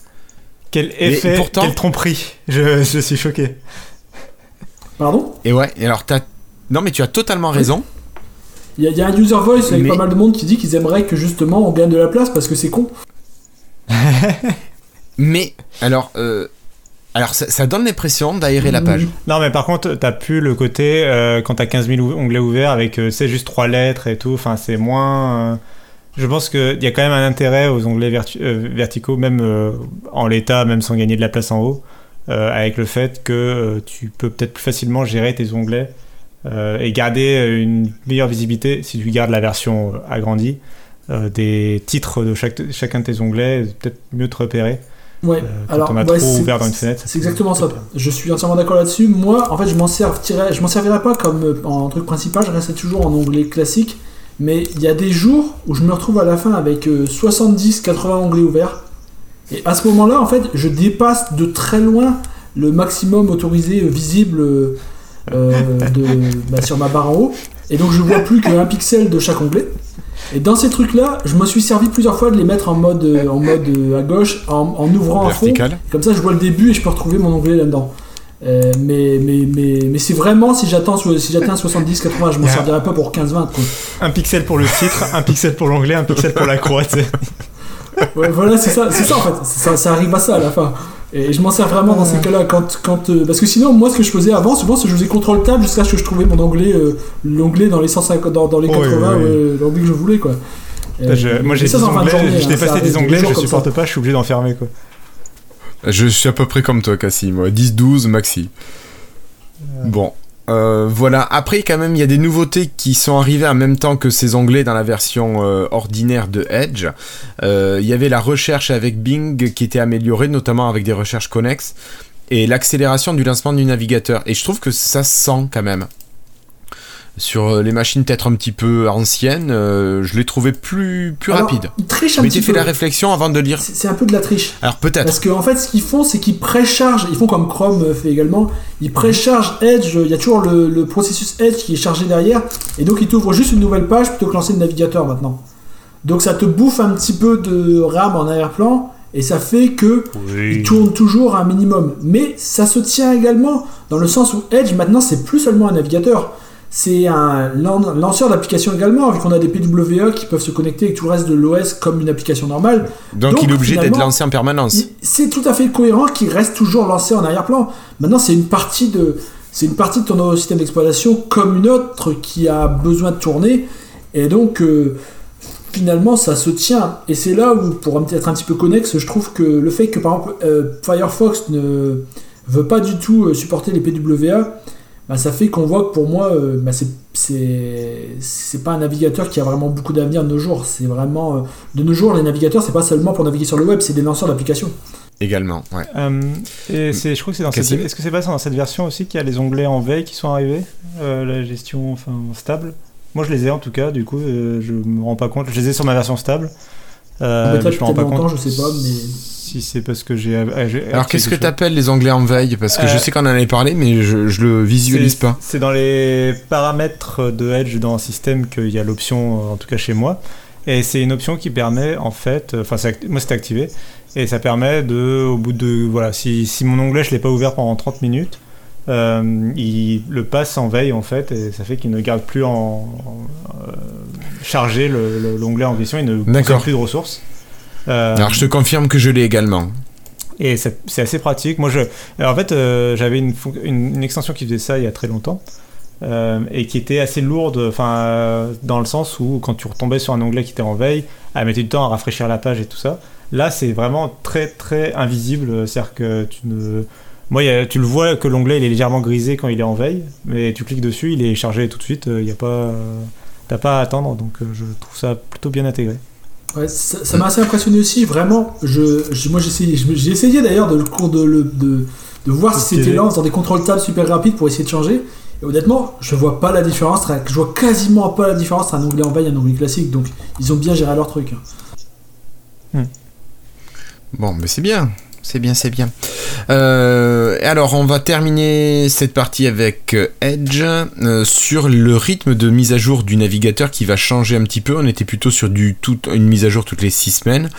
Quel effet, pourtant... quelle tromperie. Je, je, suis choqué. Pardon? Et ouais, et alors t'as... Non, mais tu as totalement raison. Il y, a un user voice avec pas mal de monde qui dit qu'ils aimeraient que justement on gagne de la place parce que c'est con. mais, alors, euh, Alors ça, donne l'impression d'aérer la page. Non mais par contre t'as plus le côté euh, quand t'as 15 000 onglets ouverts avec euh, c'est juste trois lettres et tout, enfin c'est moins... Euh, je pense qu'il y a quand même un intérêt aux onglets verticaux, même en l'état, même sans gagner de la place en haut, avec le fait que tu peux peut-être plus facilement gérer tes onglets et garder une meilleure visibilité si tu gardes la version agrandie des titres de chacun de tes onglets, peut-être mieux te repérer. Ouais, euh, alors on a trop ouvert dans une fenêtre. C'est exactement ça. Je suis entièrement d'accord là-dessus. Moi, en fait, je m'en servirais, je m'en servirais pas comme euh, en truc principal. Je restais toujours en onglet classique. Mais il y a des jours où je me retrouve à la fin avec 70-80 euh, onglets ouverts. Et à ce moment-là, en fait, je dépasse de très loin le maximum autorisé visible de, bah, sur ma barre en haut. Et donc je vois plus qu'un pixel de chaque onglet. Et dans ces trucs-là, je me suis servi plusieurs fois de les mettre en mode, euh, en mode euh, à gauche, en, ouvrant un fond. Comme ça, je vois le début et je peux retrouver mon onglet là-dedans. Euh, mais mais, mais, mais c'est vraiment si j'attends si j'atteins 70 80 je m'en servirai pas pour 15 20 un pixel pour le titre un pixel pour l'onglet un pixel pour la croix ouais, voilà c'est ça c'est ça en fait. Ça, ça, arrive à ça à la fin et je m'en sers vraiment dans ces cas-là. Quand, quand, euh, parce que sinon, moi, ce que je faisais avant, souvent, c'est que je faisais contrôle table jusqu'à ce que je trouvais mon anglais, euh, l'onglet dans les 150, dans, dans les 80, l'onglet que je voulais, quoi. moi, j'ai des onglets, je dépassé hein, des onglets, je supporte pas, je suis obligé d'en fermer, quoi. Je suis à peu près comme toi, Cassie, moi. 10-12 maxi. Bon, euh, voilà. Après, quand même, il y a des nouveautés qui sont arrivées en même temps que ces onglets dans la version euh, ordinaire de Edge. Euh, il y avait la recherche avec Bing qui était améliorée, notamment avec des recherches connexes, et l'accélération du lancement du navigateur. Et je trouve que ça sent quand même sur euh, les machines peut-être un petit peu anciennes, euh, je l'ai trouvé plus, plus rapide. Ils trichent un petit fait la réflexion avant de lire. C'est un peu de la triche. Alors peut-être. Parce qu'en en fait, ce qu'ils font, c'est qu'ils préchargent, ils font comme Chrome fait également, ils préchargent Edge, il y a toujours le, processus Edge qui est chargé derrière, et donc ils t'ouvrent juste une nouvelle page plutôt que lancer le navigateur maintenant. Donc ça te bouffe un petit peu de RAM en arrière-plan, et ça fait que il tourne toujours un minimum. Mais ça se tient également dans le sens où Edge maintenant c'est plus seulement un navigateur. C'est un lanceur d'application également, vu qu'on a des PWA qui peuvent se connecter avec tout le reste de l'OS comme une application normale. Donc, il est obligé d'être lancé en permanence. C'est tout à fait cohérent qu'il reste toujours lancé en arrière-plan. Maintenant, c'est une partie de c'est une partie de ton système d'exploitation comme une autre qui a besoin de tourner. Et donc, euh, finalement, ça se tient. Et c'est là où, pour être un petit peu connexe, je trouve que le fait que, par exemple, euh, Firefox ne veut pas du tout euh, supporter les PWA, bah, ça fait qu'on voit que pour moi, euh, bah, c'est pas un navigateur qui a vraiment beaucoup d'avenir de nos jours. C'est vraiment. Euh, de nos jours, les navigateurs, c'est pas seulement pour naviguer sur le web, c'est des lanceurs d'applications. Également, ouais. Euh, et c'est, je crois que c'est dans cette, est-ce que c'est pas dans cette version aussi qu'il y a les onglets en veille qui sont arrivés, la gestion enfin stable? Moi, je les ai en tout cas. Du coup, je me rends pas compte. Je les ai sur ma version stable. Euh, je me rends pas compte. Je sais pas, mais si c'est parce que j'ai. Alors qu'est-ce que tu appelles les onglets en veille? Parce que je euh, sais qu'on en avait parlé, mais je, je le visualise pas. C'est dans les paramètres de Edge dans un système qu'il y a l'option, en tout cas chez moi. Et c'est une option qui permet en fait, enfin moi c'était activé, et ça permet de, au bout de, voilà, si, si mon onglet je l'ai pas ouvert pendant 30 minutes, euh, il le passe en veille en fait, et ça fait qu'il ne garde plus en, euh, chargé l'onglet en question, il ne consomme plus de ressources. Euh, Alors je te confirme que je l'ai également. Et c'est assez pratique. Moi, je, en fait, j'avais une, une, extension qui faisait ça il y a très longtemps. Et qui était assez lourde, enfin, dans le sens où quand tu retombais sur un onglet qui était en veille, elle mettait du temps à rafraîchir la page et tout ça. Là, c'est vraiment très très invisible. C'est-à-dire que tu ne. Moi, tu le vois que l'onglet il est légèrement grisé quand il est en veille, mais tu cliques dessus, il est chargé tout de suite. Il n'y a pas. T'as pas à attendre, donc je trouve ça plutôt bien intégré ça m'a assez impressionné aussi, vraiment. Je, moi, j'ai essayé, j'ai essayé d'ailleurs de, de, de, de voir si c'était lance dans des contrôles tables super rapides pour essayer de changer. Et honnêtement, je vois pas la différence. Je vois quasiment pas la différence entre un onglet en veille et un onglet classique. Donc, ils ont bien géré leur truc. Hmm. Bon, mais c'est bien c'est bien, c'est bien. Euh, alors, on va terminer cette partie avec euh, Edge euh, sur le rythme de mise à jour du navigateur qui va changer un petit peu. On était plutôt sur une mise à jour toutes les 6 semaines.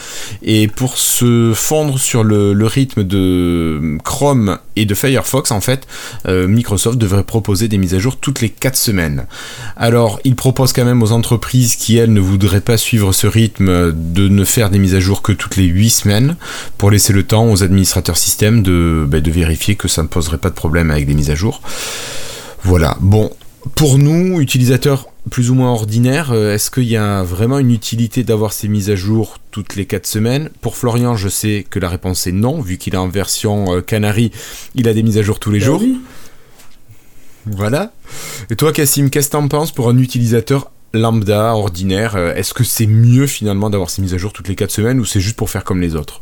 Et pour se fondre sur le, rythme de Chrome et de Firefox, en fait, Microsoft devrait proposer des mises à jour toutes les 4 semaines. Alors, il propose quand même aux entreprises qui, elles, ne voudraient pas suivre ce rythme de ne faire des mises à jour que toutes les 8 semaines pour laisser le temps administrateurs système de, bah, de vérifier que ça ne poserait pas de problème avec des mises à jour. Voilà. Bon, pour nous, utilisateurs plus ou moins ordinaires, euh, est-ce qu'il y a vraiment une utilité d'avoir ces mises à jour toutes les 4 semaines? Pour Florian, je sais que la réponse est non, vu qu'il est en version euh, Canary, il a des mises à jour tous les bah jours. Voilà. Et toi, Cassim, qu'est-ce que t'en penses pour un utilisateur lambda, ordinaire? Euh, Est-ce que c'est mieux finalement d'avoir ces mises à jour toutes les 4 semaines ou c'est juste pour faire comme les autres?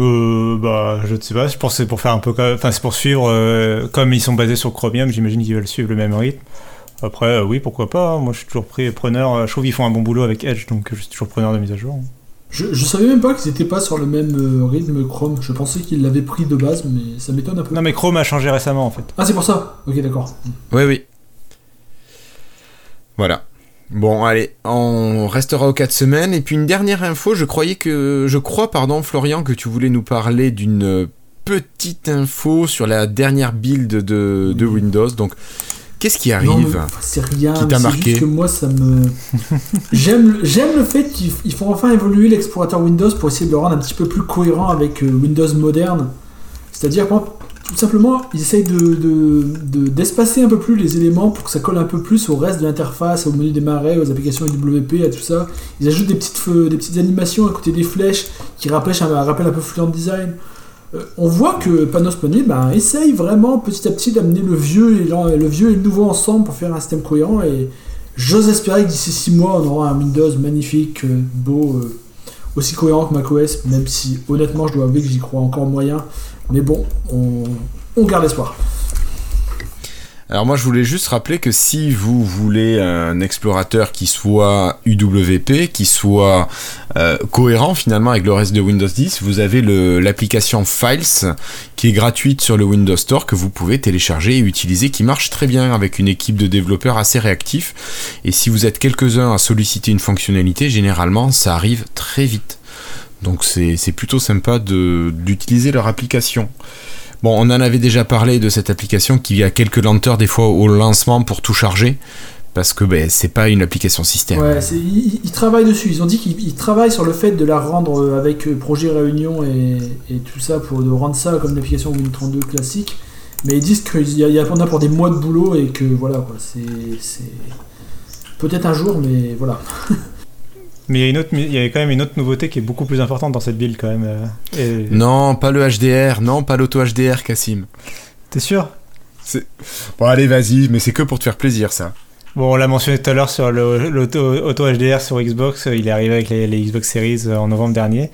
Euh, bah, je ne sais pas, je pense que c'est pour faire un peu Enfin, c'est pour suivre, comme ils sont basés sur Chromium, j'imagine qu'ils veulent suivre le même rythme. Après, euh, oui, pourquoi pas. Hein. Moi, je suis toujours pris, preneur. Euh, je trouve qu'ils font un bon boulot avec Edge, donc je suis toujours preneur de mise à jour. Je, je savais même pas qu'ils étaient pas sur le même euh, rythme Chrome. Je pensais qu'ils l'avaient pris de base, mais ça m'étonne un peu. Non, mais Chrome a changé récemment en fait. Ah, c'est pour ça Ok, d'accord. Oui, oui. Voilà. Bon, allez, on restera aux 4 semaines. Et puis une dernière info, je croyais que. Je crois, pardon, Florian, que tu voulais nous parler d'une petite info sur la dernière build de, de Windows. Donc, Qu'est-ce qui arrive C'est rien, c'est juste que moi ça me. j'aime, j'aime le fait qu'ils font enfin évoluer l'explorateur Windows pour essayer de le rendre un petit peu plus cohérent avec euh, Windows moderne. C'est-à-dire, tout simplement, ils essayent de, d'espacer un peu plus les éléments pour que ça colle un peu plus au reste de l'interface, au menu démarrer, aux applications IWP, à tout ça. Ils ajoutent des petites, des petites animations à côté des flèches qui rappellent, rappellent un peu Fluent Design. Euh, on voit que Panospony ben, essaye vraiment petit à petit d'amener le vieux, et le vieux et le nouveau ensemble pour faire un système cohérent. Et j'ose espérer que d'ici 6 mois, on aura un Windows magnifique, euh, beau, euh, aussi cohérent que macOS, même si honnêtement, je dois avouer que j'y crois encore moyen. Mais bon, on, garde espoir. Alors moi je voulais juste rappeler que si vous voulez un explorateur qui soit UWP, qui soit euh, cohérent finalement avec le reste de Windows 10, vous avez l'application Files qui est gratuite sur le Windows Store que vous pouvez télécharger et utiliser, qui marche très bien avec une équipe de développeurs assez réactifs. Et si vous êtes quelques-uns à solliciter une fonctionnalité, généralement ça arrive très vite. Donc c'est plutôt sympa d'utiliser leur application. Bon, on en avait déjà parlé de cette application qui a quelques lenteurs des fois au lancement pour tout charger. Parce que ben, c'est pas une application système. Ils, travaillent dessus. Ils ont dit qu'ils travaillent sur le fait de la rendre euh, avec euh, projet réunion et, tout ça pour de rendre ça comme une application Win 32 classique. Mais ils disent qu'il y, a, a pour des mois de boulot et que voilà. C'est peut-être un jour, mais voilà. Mais il y, a une autre, il y a quand même une autre nouveauté qui est beaucoup plus importante dans cette build quand même. Euh, non, pas le HDR, non, pas l'auto HDR, Cassim. T'es sûr? Bon, allez, vas-y, mais c'est que pour te faire plaisir, ça. Bon, on l'a mentionné tout à l'heure sur l'auto HDR sur Xbox. Il est arrivé avec les, Xbox Series euh, en novembre dernier.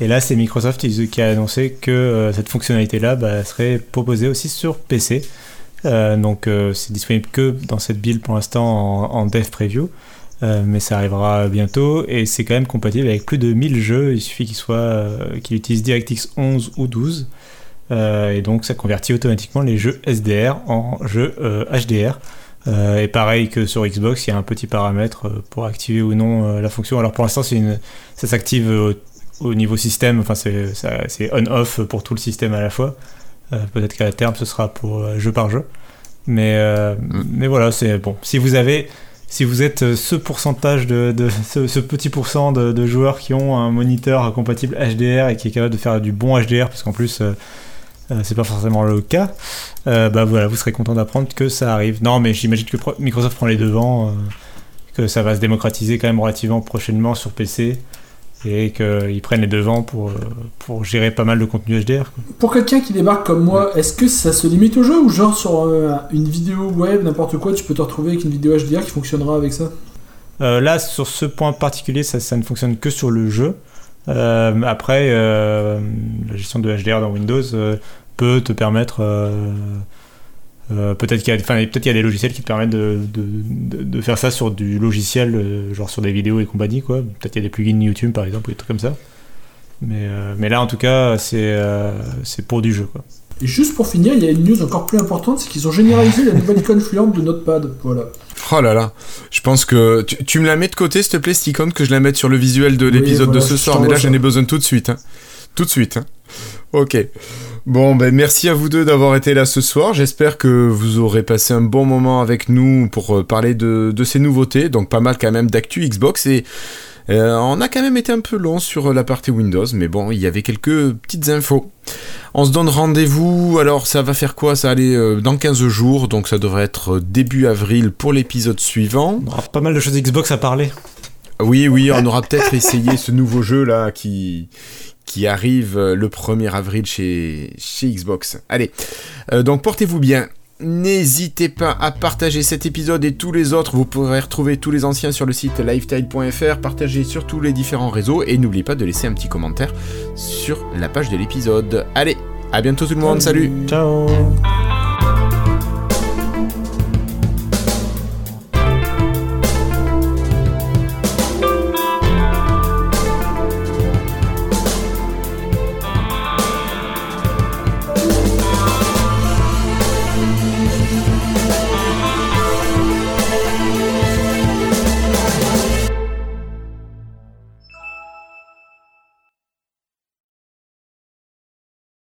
Et là, c'est Microsoft qui a annoncé que euh, cette fonctionnalité-là bah, serait proposée aussi sur PC. donc, c'est disponible que dans cette build pour l'instant en, en, dev preview. Euh, mais ça arrivera bientôt et c'est quand même compatible avec plus de 1000 jeux. Il suffit qu'ils soient, euh, qu'ils utilisent DirectX 11 ou 12. Euh, et donc ça convertit automatiquement les jeux SDR en jeux HDR. et pareil que sur Xbox, il y a un petit paramètre pour activer ou non la fonction. Alors pour l'instant, une... ça s'active au, niveau système, enfin c'est on-off pour tout le système à la fois. Peut-être qu'à terme ce sera pour jeu par jeu. Mais, mm. mais voilà, c'est bon. Si vous avez si vous êtes euh, ce pourcentage de, ce, petit pourcent de, joueurs qui ont un moniteur compatible HDR et qui est capable de faire du bon HDR, parce qu'en plus euh, euh, c'est pas forcément le cas, bah voilà, vous serez content d'apprendre que ça arrive. Non, mais j'imagine que Microsoft prend les devants, que ça va se démocratiser quand même relativement prochainement sur PC et qu'ils prennent les devants pour, euh, pour gérer pas mal de contenu HDR. Pour quelqu'un qui débarque comme moi, est-ce que ça se limite au jeu ou genre sur euh, une vidéo web, n'importe quoi, tu peux te retrouver avec une vidéo HDR qui fonctionnera avec ça? Euh, Là, sur ce point particulier, ça, ça, ne fonctionne que sur le jeu. après, la gestion de HDR dans Windows peut te permettre euh, peut-être qu'il y, peut y, a des logiciels qui te permettent de, de, de, faire ça sur du logiciel, euh, genre sur des vidéos et compagnie. quoi. Peut-être qu'il y a des plugins YouTube par exemple ou des trucs comme ça. Mais, euh, mais là en tout cas, c'est c'est pour du jeu. Quoi. Et juste pour finir, il y a une news encore plus importante c'est qu'ils ont généralisé la nouvelle icône fluente de Notepad. Voilà. Oh là là, je pense que tu, me la mets de côté, s'il te plaît, cette icône, que je la mette sur le visuel de l'épisode de ce soir. Mais là, j'en ai besoin tout de suite. Hein. Tout de suite. Hein. Ok. Bon, ben merci à vous deux d'avoir été là ce soir. J'espère que vous aurez passé un bon moment avec nous pour euh, parler de, ces nouveautés. Donc pas mal quand même d'actu Xbox et Euh, on a quand même été un peu long sur la partie Windows, mais bon, il y avait quelques petites infos. On se donne rendez-vous, alors ça va faire quoi? Ça allait euh, dans 15 jours, donc ça devrait être début avril pour l'épisode suivant. On aura pas mal de choses Xbox à parler. Oui, oui, on aura peut-être essayé ce nouveau jeu là qui, qui arrive le 1er avril chez, chez Xbox. Allez, donc portez-vous bien. N'hésitez pas à partager cet épisode et tous les autres. Vous pourrez retrouver tous les anciens sur le site lifetile.fr. Partagez sur tous les différents réseaux et n'oubliez pas de laisser un petit commentaire sur la page de l'épisode. Allez, à bientôt tout le monde. Salut. Ciao.